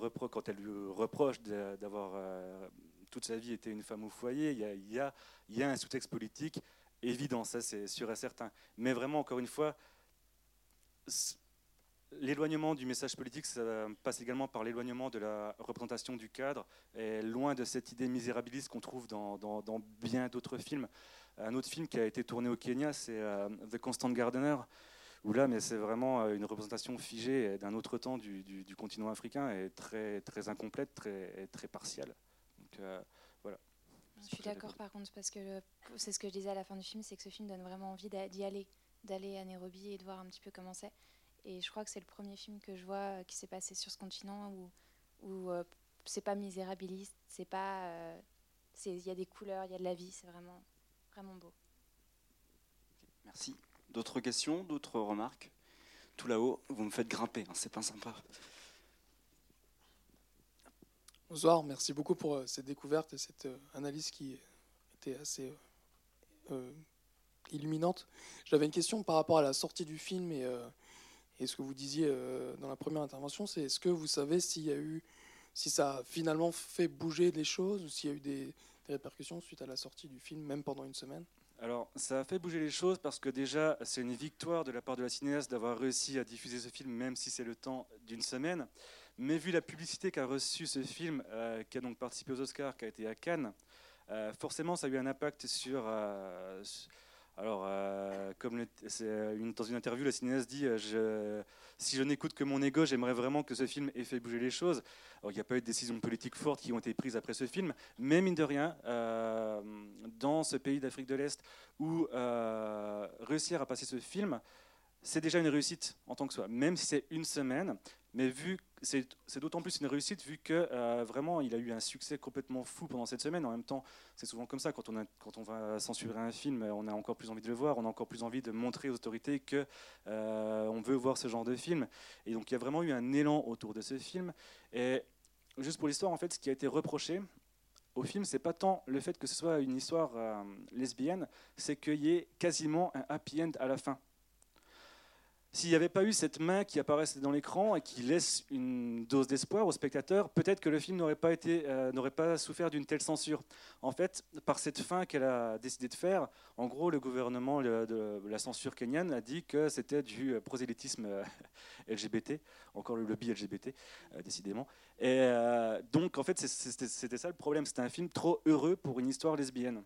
lui reproche d'avoir toute sa vie été une femme au foyer. Il y a, un sous-texte politique évident, ça c'est sûr et certain. Mais vraiment, encore une fois, l'éloignement du message politique, ça passe également par l'éloignement de la représentation du cadre, et loin de cette idée misérabiliste qu'on trouve dans, bien d'autres films. Un autre film qui a été tourné au Kenya, c'est euh, The Constant Gardener, où là, mais c'est vraiment euh, une représentation figée d'un autre temps du, continent africain et très, très incomplète, très, très partielle. Euh, voilà. Je suis d'accord par contre, parce que c'est ce que je disais à la fin du film, c'est que ce film donne vraiment envie d'y aller, d'aller à Nairobi et de voir un petit peu comment c'est. Et je crois que c'est le premier film que je vois euh, qui s'est passé sur ce continent où, où euh, c'est pas misérabiliste, c'est pas. Il y a des couleurs, il y a de la vie, c'est vraiment, vraiment beau. Merci. D'autres questions, d'autres remarques? Tout là-haut, vous me faites grimper, hein, c'est pas sympa. Bonsoir, merci beaucoup pour euh, cette découverte et cette euh, analyse qui était assez euh, illuminante. J'avais une question par rapport à la sortie du film et, ce que vous disiez dans la première intervention, c'est est-ce que vous savez s'il y a eu, si ça a finalement fait bouger les choses ou s'il y a eu des, répercussions suite à la sortie du film, même pendant une semaine? Alors, ça a fait bouger les choses parce que déjà, c'est une victoire de la part de la cinéaste d'avoir réussi à diffuser ce film, même si c'est le temps d'une semaine. Mais vu la publicité qu'a reçu ce film, euh, qui a donc participé aux Oscars, qui a été à Cannes, euh, forcément ça a eu un impact sur. Euh, alors, comme une, dans une interview, la cinéaste dit je, Si je n'écoute que mon ego, j'aimerais vraiment que ce film ait fait bouger les choses. Alors, il n'y a pas eu de décisions politiques fortes qui ont été prises après ce film, mais mine de rien, dans ce pays d'Afrique de l'Est où réussir à passer ce film, c'est déjà une réussite en tant que soi, même si c'est une semaine. Mais vu c'est d'autant plus une réussite vu que euh, vraiment il a eu un succès complètement fou pendant cette semaine. En même temps, c'est souvent comme ça quand on, va censurer un film, on a encore plus envie de le voir, on a encore plus envie de montrer aux autorités que euh, on veut voir ce genre de film. Et donc il y a vraiment eu un élan autour de ce film. Et juste pour l'histoire, en fait, ce qui a été reproché au film, c'est pas tant le fait que ce soit une histoire euh, lesbienne, c'est qu'il y ait quasiment un happy end à la fin. S'il n'y avait pas eu cette main qui apparaissait dans l'écran et qui laisse une dose d'espoir au spectateur, peut-être que le film n'aurait pas, euh, souffert d'une telle censure. En fait, par cette fin qu'elle a décidé de faire, en gros, le gouvernement de la censure kenyane a dit que c'était du euh, prosélytisme LGBT, euh, encore le lobby LGBT, décidément. Et donc, en fait, c'était ça le problème. C'était un film trop heureux pour une histoire lesbienne.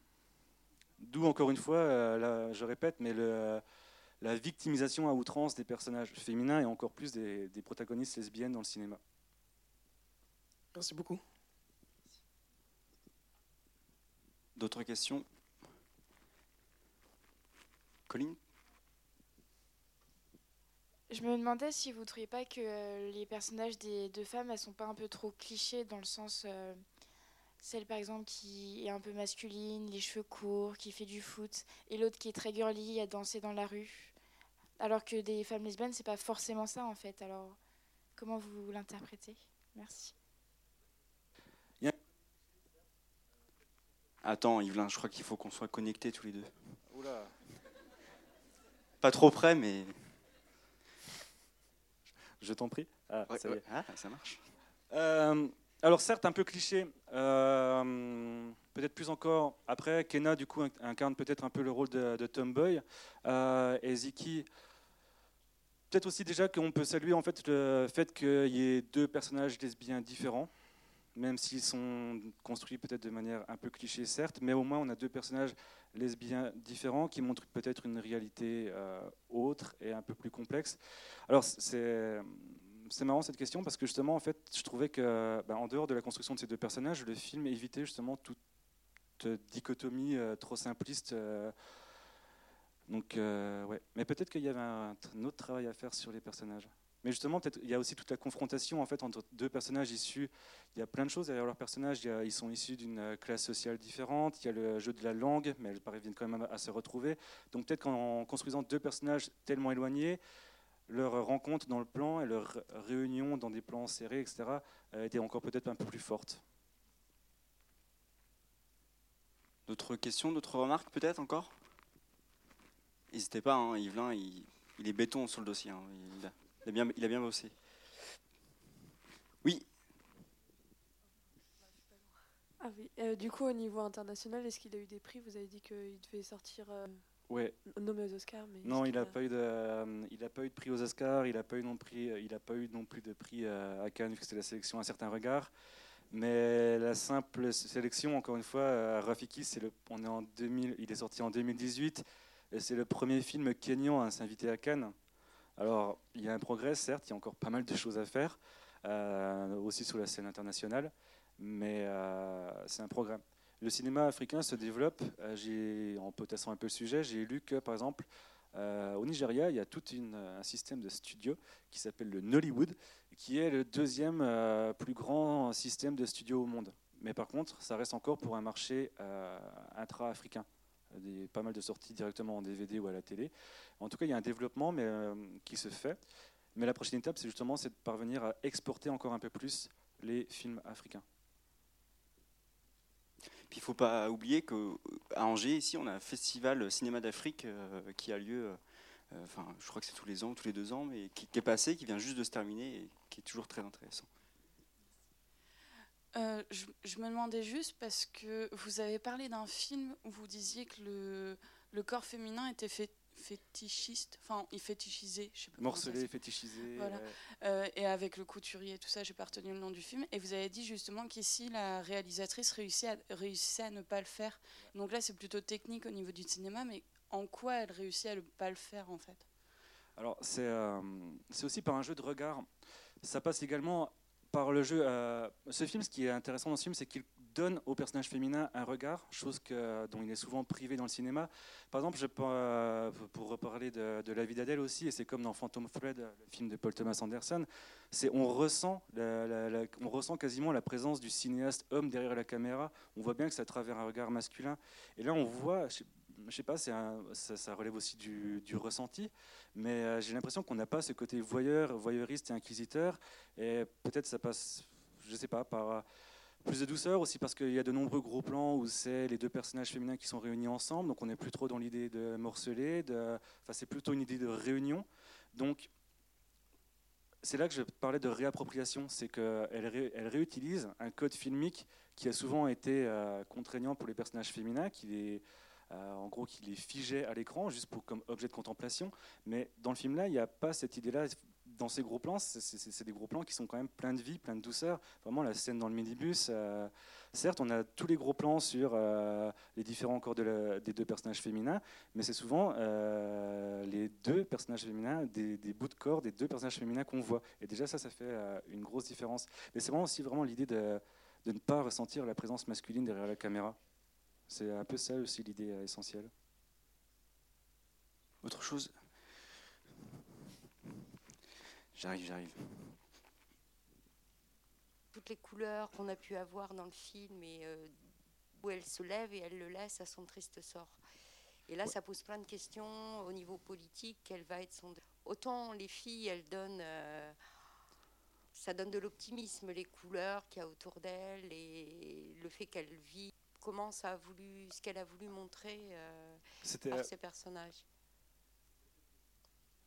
D'où, encore une fois, je répète, mais le la victimisation à outrance des personnages féminins et encore plus des, protagonistes lesbiennes dans le cinéma. Merci beaucoup. D'autres questions? Colline? Je me demandais si vous ne trouviez pas que les personnages des deux femmes, elles sont pas un peu trop clichés dans le sens... Euh, celle par exemple qui est un peu masculine, les cheveux courts, qui fait du foot, et l'autre qui est très girly à danser dans la rue. Alors que des femmes lesbiennes, c'est pas forcément ça en fait. Alors, comment vous l'interprétez? Merci. Attends, Yvelin, je crois qu'il faut qu'on soit connectés tous les deux. Oula. Pas trop près, mais. Je t'en prie. Ah, ça, marche. Euh, alors certes, un peu cliché. Euh, peut-être plus encore. Après, Kena, du coup, incarne peut-être un peu le rôle de, Tomboy. Euh, et Ziki Peut-être aussi déjà qu'on peut saluer en fait le fait qu'il y ait deux personnages lesbiens différents, même s'ils sont construits peut-être de manière un peu cliché certes, mais au moins on a deux personnages lesbiens différents qui montrent peut-être une réalité euh, autre et un peu plus complexe. Alors c'est c'est marrant cette question parce que justement en fait je trouvais que ben, en dehors de la construction de ces deux personnages, le film évitait justement toute dichotomie euh, trop simpliste. Euh, donc, euh, ouais. Mais peut-être qu'il y avait un, autre travail à faire sur les personnages. Mais justement, peut-être il y a aussi toute la confrontation en fait entre deux personnages issus. Il y a plein de choses derrière leurs personnages. ils sont issus d'une classe sociale différente. Il y a le jeu de la langue, mais elles parviennent quand même à, se retrouver. Donc peut-être qu'en construisant deux personnages tellement éloignés, leur rencontre dans le plan et leur réunion dans des plans serrés, etc., était encore peut-être un peu plus forte. D'autres questions, d'autres remarques peut-être encore? N'hésitez pas, hein, Yvelin, il, est béton sur le dossier. Hein, il, a, bien, il a bien bossé. Oui ah oui. Euh, du coup, au niveau international, est-ce qu'il a eu des prix? Vous avez dit qu'il devait sortir euh, ouais. nommé aux Oscars. Mais non, il n'a pas, eu de, euh, il a pas eu de prix aux Oscars, il n'a pas, eu non prix, il a pas eu non plus de prix à Cannes, vu que c'était la sélection à certains regards. Mais la simple sélection, encore une fois, Rafiki, c'est le, on est en 2000, il est sorti en 2018 et c'est le premier film kényan à s'inviter à Cannes. Alors, il y a un progrès, certes, il y a encore pas mal de choses à faire, euh, aussi sur la scène internationale, mais euh, c'est un programme. Le cinéma africain se développe. Euh, en potassant un peu le sujet, j'ai lu que, par exemple, au Nigeria, il y a tout un système de studios qui s'appelle le Nollywood, qui est le deuxième plus grand système de studios au monde. Mais par contre, ça reste encore pour un marché intra-africain pas mal de sorties directement en DVD ou à la télé. En tout cas, il y a un développement euh, qui se fait. Mais la prochaine étape, c'est justement de parvenir à exporter encore un peu plus les films africains. Il ne faut pas oublier qu'à Angers, ici, on a un festival Cinéma d'Afrique euh, qui a lieu, euh, enfin, je crois que c'est tous les ans ou tous les deux ans, mais qui, qui, est passé, qui vient juste de se terminer et qui est toujours très intéressant. Euh, je, me demandais juste parce que vous avez parlé d'un film où vous disiez que le, le corps féminin était fétichiste, enfin il fétichisait, je sais pas Morcelé, fétichisé. Voilà. Euh, et avec le couturier et tout ça, j'ai pas retenu le nom du film. Et vous avez dit justement qu'ici la réalisatrice réussit à, réussissait à ne pas le faire. Donc là c'est plutôt technique au niveau du cinéma, mais en quoi elle réussit à ne pas le faire en fait? Alors c'est euh, c'est aussi par un jeu de regard. Ça passe également par le jeu. Euh, ce film, ce qui est intéressant dans ce film, c'est qu'il donne au personnage féminin un regard, chose dont il est souvent privé dans le cinéma. Par exemple, je, euh, pour reparler de, La vie d'Adèle aussi, et c'est comme dans Phantom Thread, le film de Paul Thomas Anderson, c'est on ressent, on ressent quasiment la présence du cinéaste homme derrière la caméra. On voit bien que c'est à travers un regard masculin. Et là, on voit, pas, un, ça, relève aussi du, ressenti, mais euh, j'ai l'impression qu'on n'a pas ce côté voyeur, voyeuriste et inquisiteur, et peut-être ça passe, je sais pas, par euh, plus de douceur aussi parce qu'il y a de nombreux gros plans où c'est les deux personnages féminins qui sont réunis ensemble, donc on n'est plus trop dans l'idée de morceler, enfin c'est plutôt une idée de réunion, donc c'est là que je parlais de réappropriation, c'est qu'elle elle réutilise un code filmique qui a souvent été euh, contraignant pour les personnages féminins, qui les euh, en gros qu'il est figé à l'écran, juste pour, comme objet de contemplation. Mais dans le film-là, il n'y a pas cette idée-là. Dans ces gros plans, c'est des gros plans qui sont quand même pleins de vie, pleins de douceur. Vraiment, la scène dans le minibus, euh, certes, on a tous les gros plans sur euh, les différents corps des deux personnages féminins, mais c'est souvent les deux personnages féminins, des, bouts de corps des deux personnages féminins qu'on voit. Et déjà, ça, ça fait une grosse différence. Mais c'est vraiment aussi vraiment l'idée de ne pas ressentir la présence masculine derrière la caméra. C'est un peu ça aussi l'idée essentielle. Autre chose? J'arrive, j'arrive. Toutes les couleurs qu'on a pu avoir dans le film et euh, où elle se lève et elle le laisse à son triste sort. Et là, ça pose plein de questions au niveau politique. Quelle va être son autant les filles, elles donnent, euh, ça donne de l'optimisme, les couleurs qu'il y a autour d'elle et le fait qu'elle vit comment ça a voulu, ce qu'elle a voulu montrer euh, par ses personnages.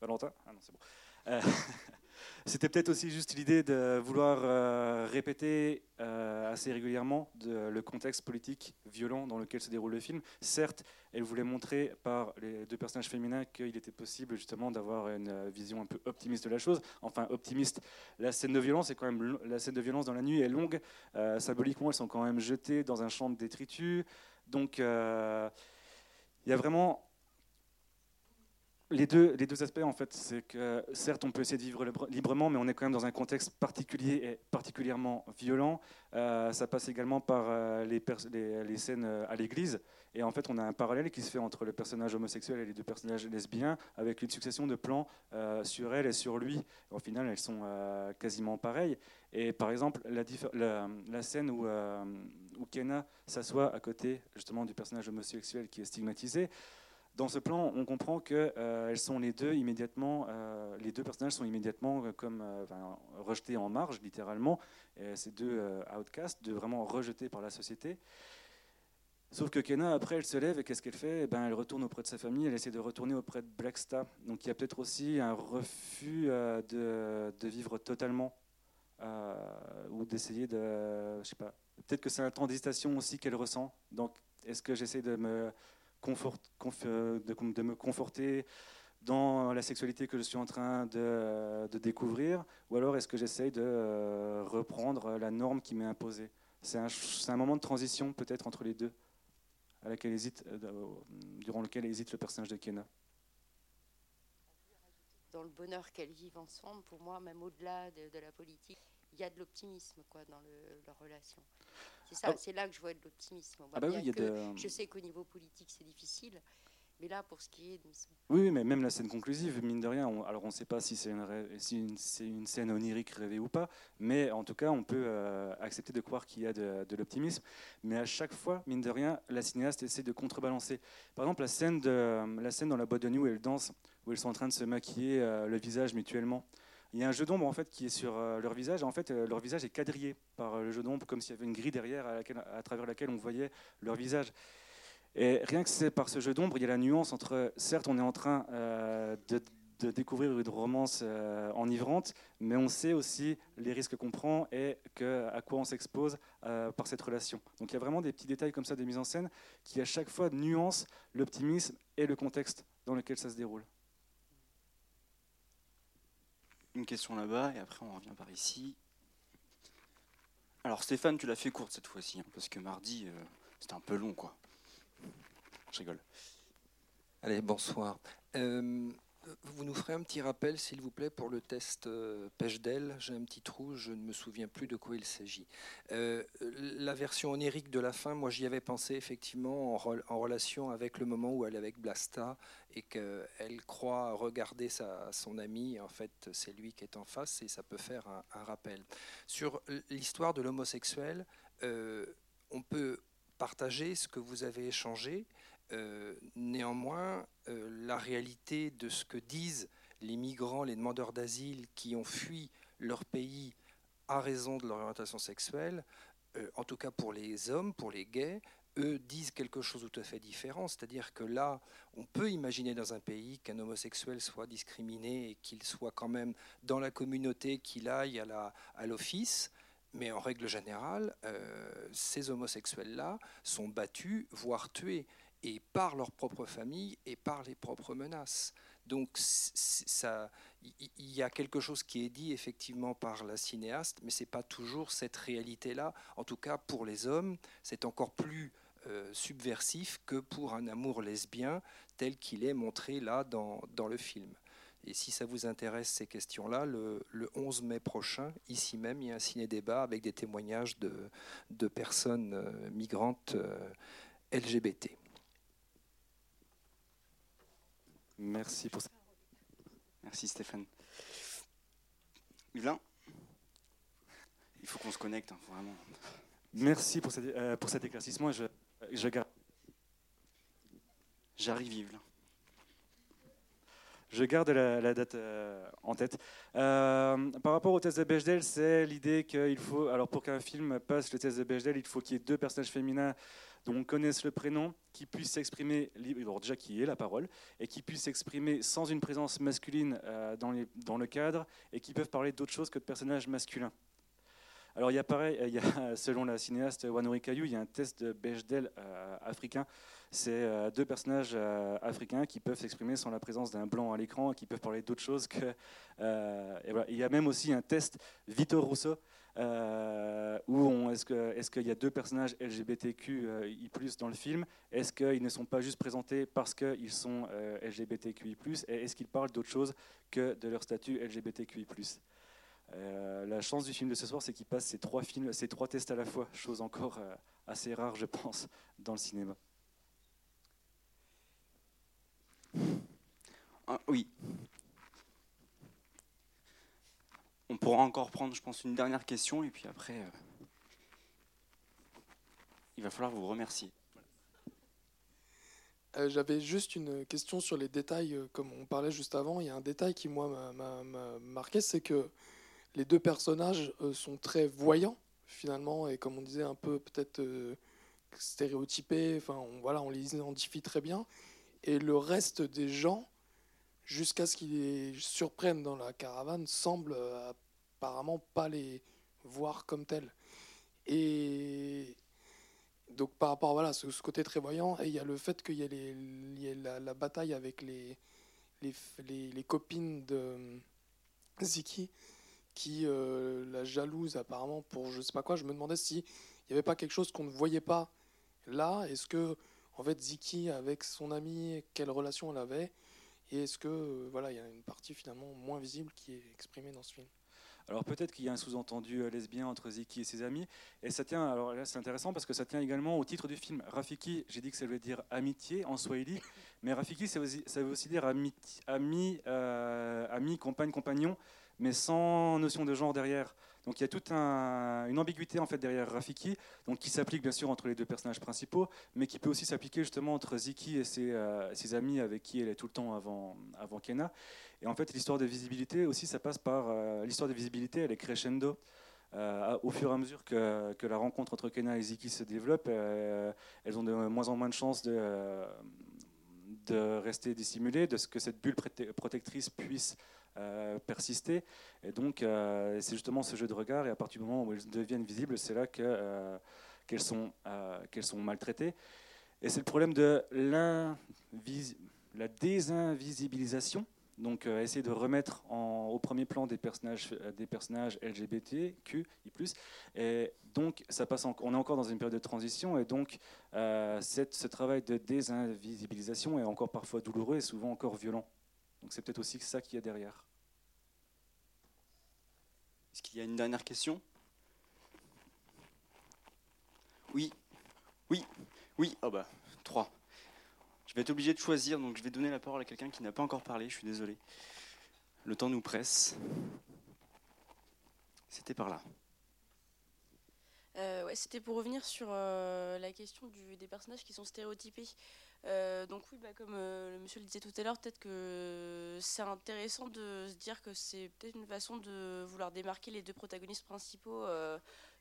Valentin? Ah non, c'est bon. Euh, C'était peut-être aussi juste l'idée de vouloir euh, répéter euh, assez régulièrement le contexte politique violent dans lequel se déroule le film. Certes, elle voulait montrer par les deux personnages féminins qu'il était possible justement d'avoir une vision un peu optimiste de la chose. Enfin, optimiste. La scène de violence est quand même la scène de violence dans la nuit est longue. Euh, symboliquement, elles sont quand même jetées dans un champ de détritus. Donc, il y a vraiment les deux, aspects, en fait, c'est que certes, on peut essayer de vivre librement, mais on est quand même dans un contexte particulier et particulièrement violent. Euh, ça passe également par euh, les, scènes euh, à l'église. Et en fait, on a un parallèle qui se fait entre le personnage homosexuel et les deux personnages lesbiens, avec une succession de plans sur elle et sur lui. Au final, elles sont quasiment pareilles. Et par exemple, la, la, scène où, où Kenna s'assoit à côté justement du personnage homosexuel qui est stigmatisé, dans ce plan, on comprend que euh, sont les deux immédiatement, euh, les deux personnages sont immédiatement euh, comme rejetés en marge, littéralement. ces deux outcasts, de vraiment rejetés par la société. Sauf que Kenna, après, elle se lève et qu'est-ce qu'elle fait? Eh ben, Elle retourne auprès de sa famille, elle essaie de retourner auprès de Blackstar. Donc il y a peut-être aussi un refus de, de, vivre totalement, ou d'essayer de. Je sais pas. Peut-être que c'est un temps d'hésitation aussi qu'elle ressent. Donc est-ce que j'essaie de me euh, de, me conforter dans la sexualité que je suis en train de, découvrir, ou alors est-ce que j'essaye de euh, reprendre la norme qui m'est imposée? C'est un, moment de transition peut-être entre les deux, à laquelle hésite, euh, durant lequel hésite le personnage de Kenna. Dans le bonheur qu'elles vivent ensemble, pour moi, même au-delà de, la politique, il y a de l'optimisme quoi, dans leur relation. C'est ça, ah. c'est là que je vois de l'optimisme. Ah bah je sais qu'au niveau politique, c'est difficile. Mais là, pour ce qui est Oui, mais même la scène conclusive, mine de rien, alors on ne sait pas si c'est une, si une, une, scène onirique rêvée ou pas, mais en tout cas, on peut euh, accepter de croire qu'il y a de, de l'optimisme. Mais à chaque fois, mine de rien, la cinéaste essaie de contrebalancer. Par exemple, la scène, de, la scène dans la boîte de nuit où elles dansent, où elles sont en train de se maquiller euh, le visage mutuellement il y a un jeu d'ombre en fait qui est sur euh, leur visage. En fait, euh, leur visage est quadrillé par euh, le jeu d'ombre, comme s'il y avait une grille derrière à, travers laquelle on voyait leur visage. Et rien que c'est par ce jeu d'ombre, il y a la nuance entre, certes, on est en train de, découvrir une romance enivrante, mais on sait aussi les risques qu'on prend et à quoi on s'expose par cette relation. Donc il y a vraiment des petits détails comme ça des mises en scène qui à chaque fois nuancent l'optimisme et le contexte dans lequel ça se déroule une question là-bas et après on revient par ici. Alors Stéphane, tu l'as fait courte cette fois-ci, hein, parce que mardi, euh, c'était un peu long, quoi. Je rigole. Allez, bonsoir. Euh, vous nous ferez un petit rappel, s'il vous plaît, pour le test euh, pêche d'aile. J'ai un petit trou, je ne me souviens plus de quoi il s'agit. Euh, la version onirique de la fin, moi j'y avais pensé effectivement en, relation avec le moment où elle est avec Blasta et qu'elle croit regarder sa, son ami. En fait, c'est lui qui est en face et ça peut faire un, un rappel. Sur l'histoire de l'homosexuel, euh, on peut partager ce que vous avez échangé. Euh, néanmoins, euh, la réalité de ce que disent les migrants, les demandeurs d'asile qui ont fui leur pays à raison de leur orientation sexuelle, euh, en tout cas pour les hommes, pour les gays, eux disent quelque chose de tout à fait différent. C'est-à-dire que là, on peut imaginer dans un pays qu'un homosexuel soit discriminé et qu'il soit quand même dans la communauté, qu'il aille à l'office. Mais en règle générale, ces homosexuels-là sont battus, voire tués et par leur propre famille et par les propres menaces. Donc il y a quelque chose qui est dit effectivement par la cinéaste, mais c'est pas toujours cette réalité-là. En tout cas, pour les hommes, c'est encore plus euh, subversif que pour un amour lesbien tel qu'il est montré là dans, le film. Et si ça vous intéresse ces questions-là, le, le, 11 mai prochain, ici même, il y a un ciné-débat avec des témoignages de, de personnes euh, migrantes euh, LGBT. Merci pour ça. Merci Stéphane. Yvelin Il faut qu'on se connecte, hein, vraiment. Merci pour, cet, euh, pour cet éclaircissement. Je, je garde... J'arrive, Yvelin. Je garde la, date euh, en tête. Euh, par rapport au test de Bechdel, c'est l'idée qu'il faut, alors pour qu'un film passe le test de Bechdel, il faut qu'il y ait deux personnages féminins dont on connaisse le prénom, qui puisse s'exprimer, déjà qui ait la parole, et qui puisse s'exprimer sans une présence masculine euh, dans, le cadre, et qui peuvent parler d'autre chose que de personnages masculins. Alors il y a pareil, il y a, selon la cinéaste Wanori Kayu, il y a un test de Bechdel euh, africain. C'est euh, deux personnages euh, africains qui peuvent s'exprimer sans la présence d'un blanc à l'écran et qui peuvent parler d'autre chose que. Il y a même aussi un test Vito Russo où est-ce qu'il est y a deux personnages LGBTQI+ dans le film? Est-ce qu'ils ne sont pas juste présentés parce qu'ils sont LGBTQI+ et est-ce qu'ils parlent d'autre chose que de leur statut LGBTQI+ euh, la chance du film de ce soir, c'est qu'il passe ces trois films, ces trois tests à la fois, chose encore euh, assez rare, je pense, dans le cinéma. Ah, oui. On pourra encore prendre, je pense, une dernière question, et puis après, euh, il va falloir vous remercier. J'avais juste une question sur les détails, comme on parlait juste avant. Il y a un détail qui, moi, m'a marqué, c'est que les deux personnages euh, sont très voyants finalement et comme on disait un peu peut-être euh, stéréotypés. Enfin, voilà, on les identifie très bien. Et le reste des gens, jusqu'à ce qu'ils les surprennent dans la caravane, semblent euh, apparemment pas les voir comme tels. Et donc par rapport voilà ce, côté très voyant, et il y a le fait qu'il y a, les, la, bataille avec les les, les, copines de Ziki qui euh, la jalouse apparemment pour je sais pas quoi. Je me demandais s'il n'y avait pas quelque chose qu'on ne voyait pas là. Est-ce que en fait Ziki avec son ami, quelle relation elle avait? Et est-ce que euh, voilà, il y a une partie finalement moins visible qui est exprimée dans ce film? Alors peut-être qu'il y a un sous-entendu euh, lesbien entre Ziki et ses amis, et ça tient. Alors là, c'est intéressant parce que ça tient également au titre du film. Rafiki, j'ai dit que ça voulait dire amitié en swahili, mais Rafiki, ça veut aussi, dire ami, ami, ami, compagne, compagnon mais sans notion de genre derrière. Donc il y a toute une ambiguïté en fait derrière Rafiki, donc qui s'applique bien sûr entre les deux personnages principaux, mais qui peut aussi s'appliquer justement entre Ziki et ses, euh, amis avec qui elle est tout le temps avant, avant Kena. Et en fait l'histoire de visibilité aussi, ça passe par euh, l'histoire de visibilité, elle est crescendo. Euh, au fur et à mesure que, que, la rencontre entre Kena et Ziki se développe, elles ont de moins en moins de chances de, de rester dissimulées, de ce que cette bulle protectrice puisse euh, persister. Et donc, euh, c'est justement ce jeu de regard, et à partir du moment où elles deviennent visibles, c'est là euh, qu'elles sont, qu'elles sont maltraitées. Et c'est le problème de la désinvisibilisation. Donc, essayer de remettre au premier plan des personnages, des personnages LGBTQI+. Et donc, ça passe on est encore dans une période de transition, et donc, ce travail de désinvisibilisation est encore parfois douloureux et souvent encore violent. Donc c'est peut-être aussi ça qu'il y a derrière. Est-ce qu'il y a une dernière question? Oui, oui, oui, oh bah, trois. Je vais être obligé de choisir, donc je vais donner la parole à quelqu'un qui n'a pas encore parlé, je suis désolé. Le temps nous presse. C'était par là. Euh, ouais, C'était pour revenir sur euh, la question des personnages qui sont stéréotypés. Euh, donc oui, bah, comme le monsieur le disait tout à l'heure, peut-être que c'est intéressant de se dire que c'est peut-être une façon de vouloir démarquer les deux protagonistes principaux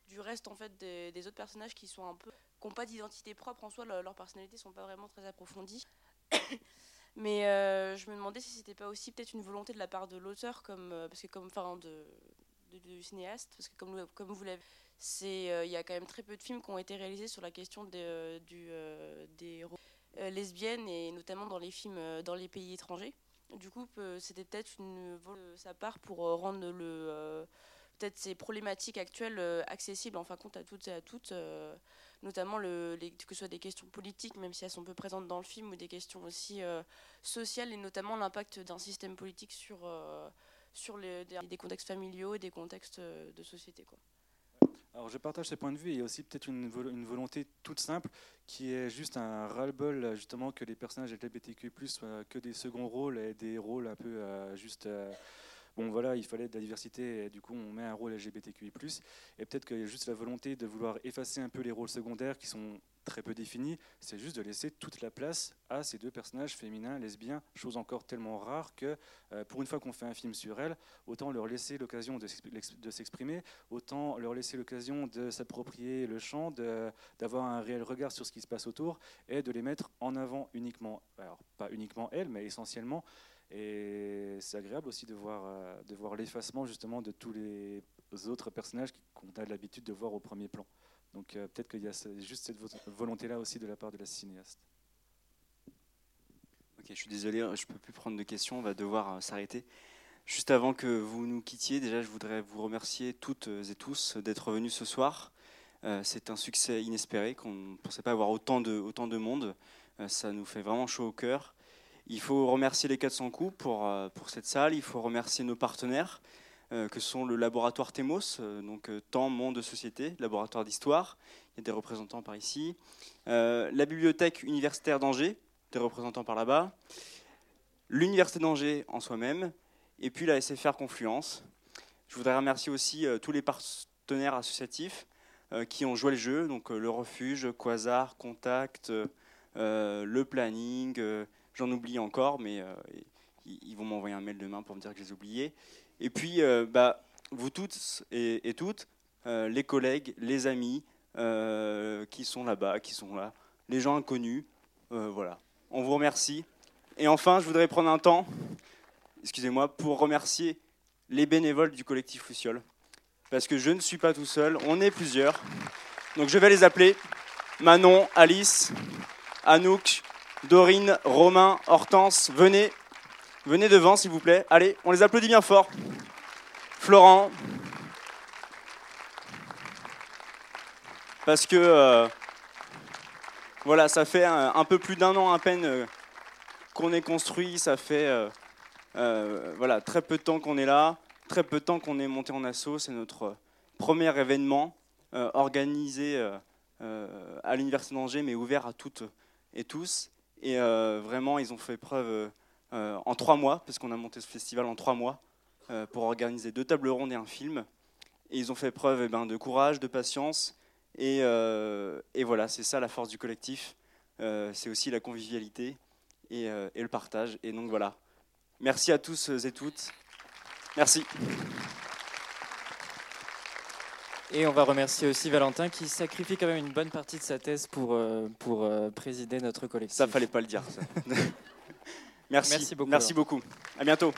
du reste en fait des, autres personnages qui sont un peu n'ont pas d'identité propre en soi, leur, personnalité personnalités sont pas vraiment très approfondies. Mais je me demandais si c'était pas aussi peut-être une volonté de la part de l'auteur, comme parce que comme enfin de, du cinéaste, parce que comme, comme vous l'avez c'est euh, il y a quand même très peu de films qui ont été réalisés sur la question euh, du, euh, des lesbiennes et notamment dans les films dans les pays étrangers. Du coup, c'était peut-être une de sa part pour rendre le peut-être ces problématiques actuelles accessibles en fin de compte à toutes et à toutes, notamment que ce soit des questions politiques, même si elles sont peu présentes dans le film, ou des questions aussi sociales et notamment l'impact d'un système politique sur, sur les, des contextes familiaux et des contextes de société. Alors je partage ces points de vue. Et aussi peut-être une, volonté toute simple qui est juste un ras-le-bol justement que les personnages LGBTQ+ soient que des seconds rôles et des rôles un peu euh, juste euh, bon voilà il fallait de la diversité et du coup on met un rôle LGBTQI+ et peut-être qu'il y a juste la volonté de vouloir effacer un peu les rôles secondaires qui sont très peu définie, c'est juste de laisser toute la place à ces deux personnages féminins, lesbiens, chose encore tellement rare que euh, pour une fois qu'on fait un film sur elles, autant leur laisser l'occasion de s'exprimer, autant leur laisser l'occasion de s'approprier le champ, d'avoir un réel regard sur ce qui se passe autour et de les mettre en avant uniquement, alors pas uniquement elles, mais essentiellement. Et c'est agréable aussi de voir, euh, de voir l'effacement justement de tous les autres personnages qu'on a l'habitude de voir au premier plan. Donc euh, peut-être qu'il y a juste cette volonté-là aussi de la part de la cinéaste. Ok, je suis désolé, je ne peux plus prendre de questions, on va devoir euh, s'arrêter. Juste avant que vous nous quittiez, déjà je voudrais vous remercier toutes et tous d'être venus ce soir. Euh, c'est un succès inespéré, qu'on ne pensait pas avoir autant de, autant de monde. ça nous fait vraiment chaud au cœur. Il faut remercier les 400 coups pour, pour cette salle, il faut remercier nos partenaires. Euh, que sont le laboratoire TEMOS, euh, donc euh, Temps, Monde, Société, laboratoire d'histoire, il y a des représentants par ici, la bibliothèque universitaire d'Angers, des représentants par là-bas, l'université d'Angers en soi-même, et puis la SFR Confluence. Je voudrais remercier aussi tous les partenaires associatifs qui ont joué le jeu, donc le Refuge, Quasar, Contact, le Planning, j'en oublie encore, mais ils vont m'envoyer un mail demain pour me dire que je les ai oubliés. Et puis, euh, bah, vous toutes et, toutes, euh, les collègues, les amis euh, qui sont là-bas, qui sont là, les gens inconnus, voilà. On vous remercie. Et enfin, je voudrais prendre un temps, excusez-moi, pour remercier les bénévoles du collectif Luciole. Parce que je ne suis pas tout seul, on est plusieurs. Donc je vais les appeler. Manon, Alice, Anouk, Dorine, Romain, Hortense, venez. Venez devant, s'il vous plaît. Allez, on les applaudit bien fort. Florent. Parce que, euh, voilà, ça fait un, peu plus d'un an à peine euh, qu'on est construit. Ça fait, euh, voilà, très peu de temps qu'on est là. Très peu de temps qu'on est monté en assaut. C'est notre premier événement organisé à l'Université d'Angers, mais ouvert à toutes et tous. Et vraiment, ils ont fait preuve euh, en trois mois, parce qu'on a monté ce festival en trois mois, euh, pour organiser deux tables rondes et un film. Et ils ont fait preuve eh ben, de courage, de patience. Et, euh, et voilà, c'est ça la force du collectif. c'est aussi la convivialité et, et, le partage. Et donc voilà. Merci à tous et toutes. Merci. Et on va remercier aussi Valentin qui sacrifie quand même une bonne partie de sa thèse pour, pour présider notre collectif. Ça fallait pas le dire. Ça. Merci. Merci beaucoup. Merci beaucoup. À bientôt.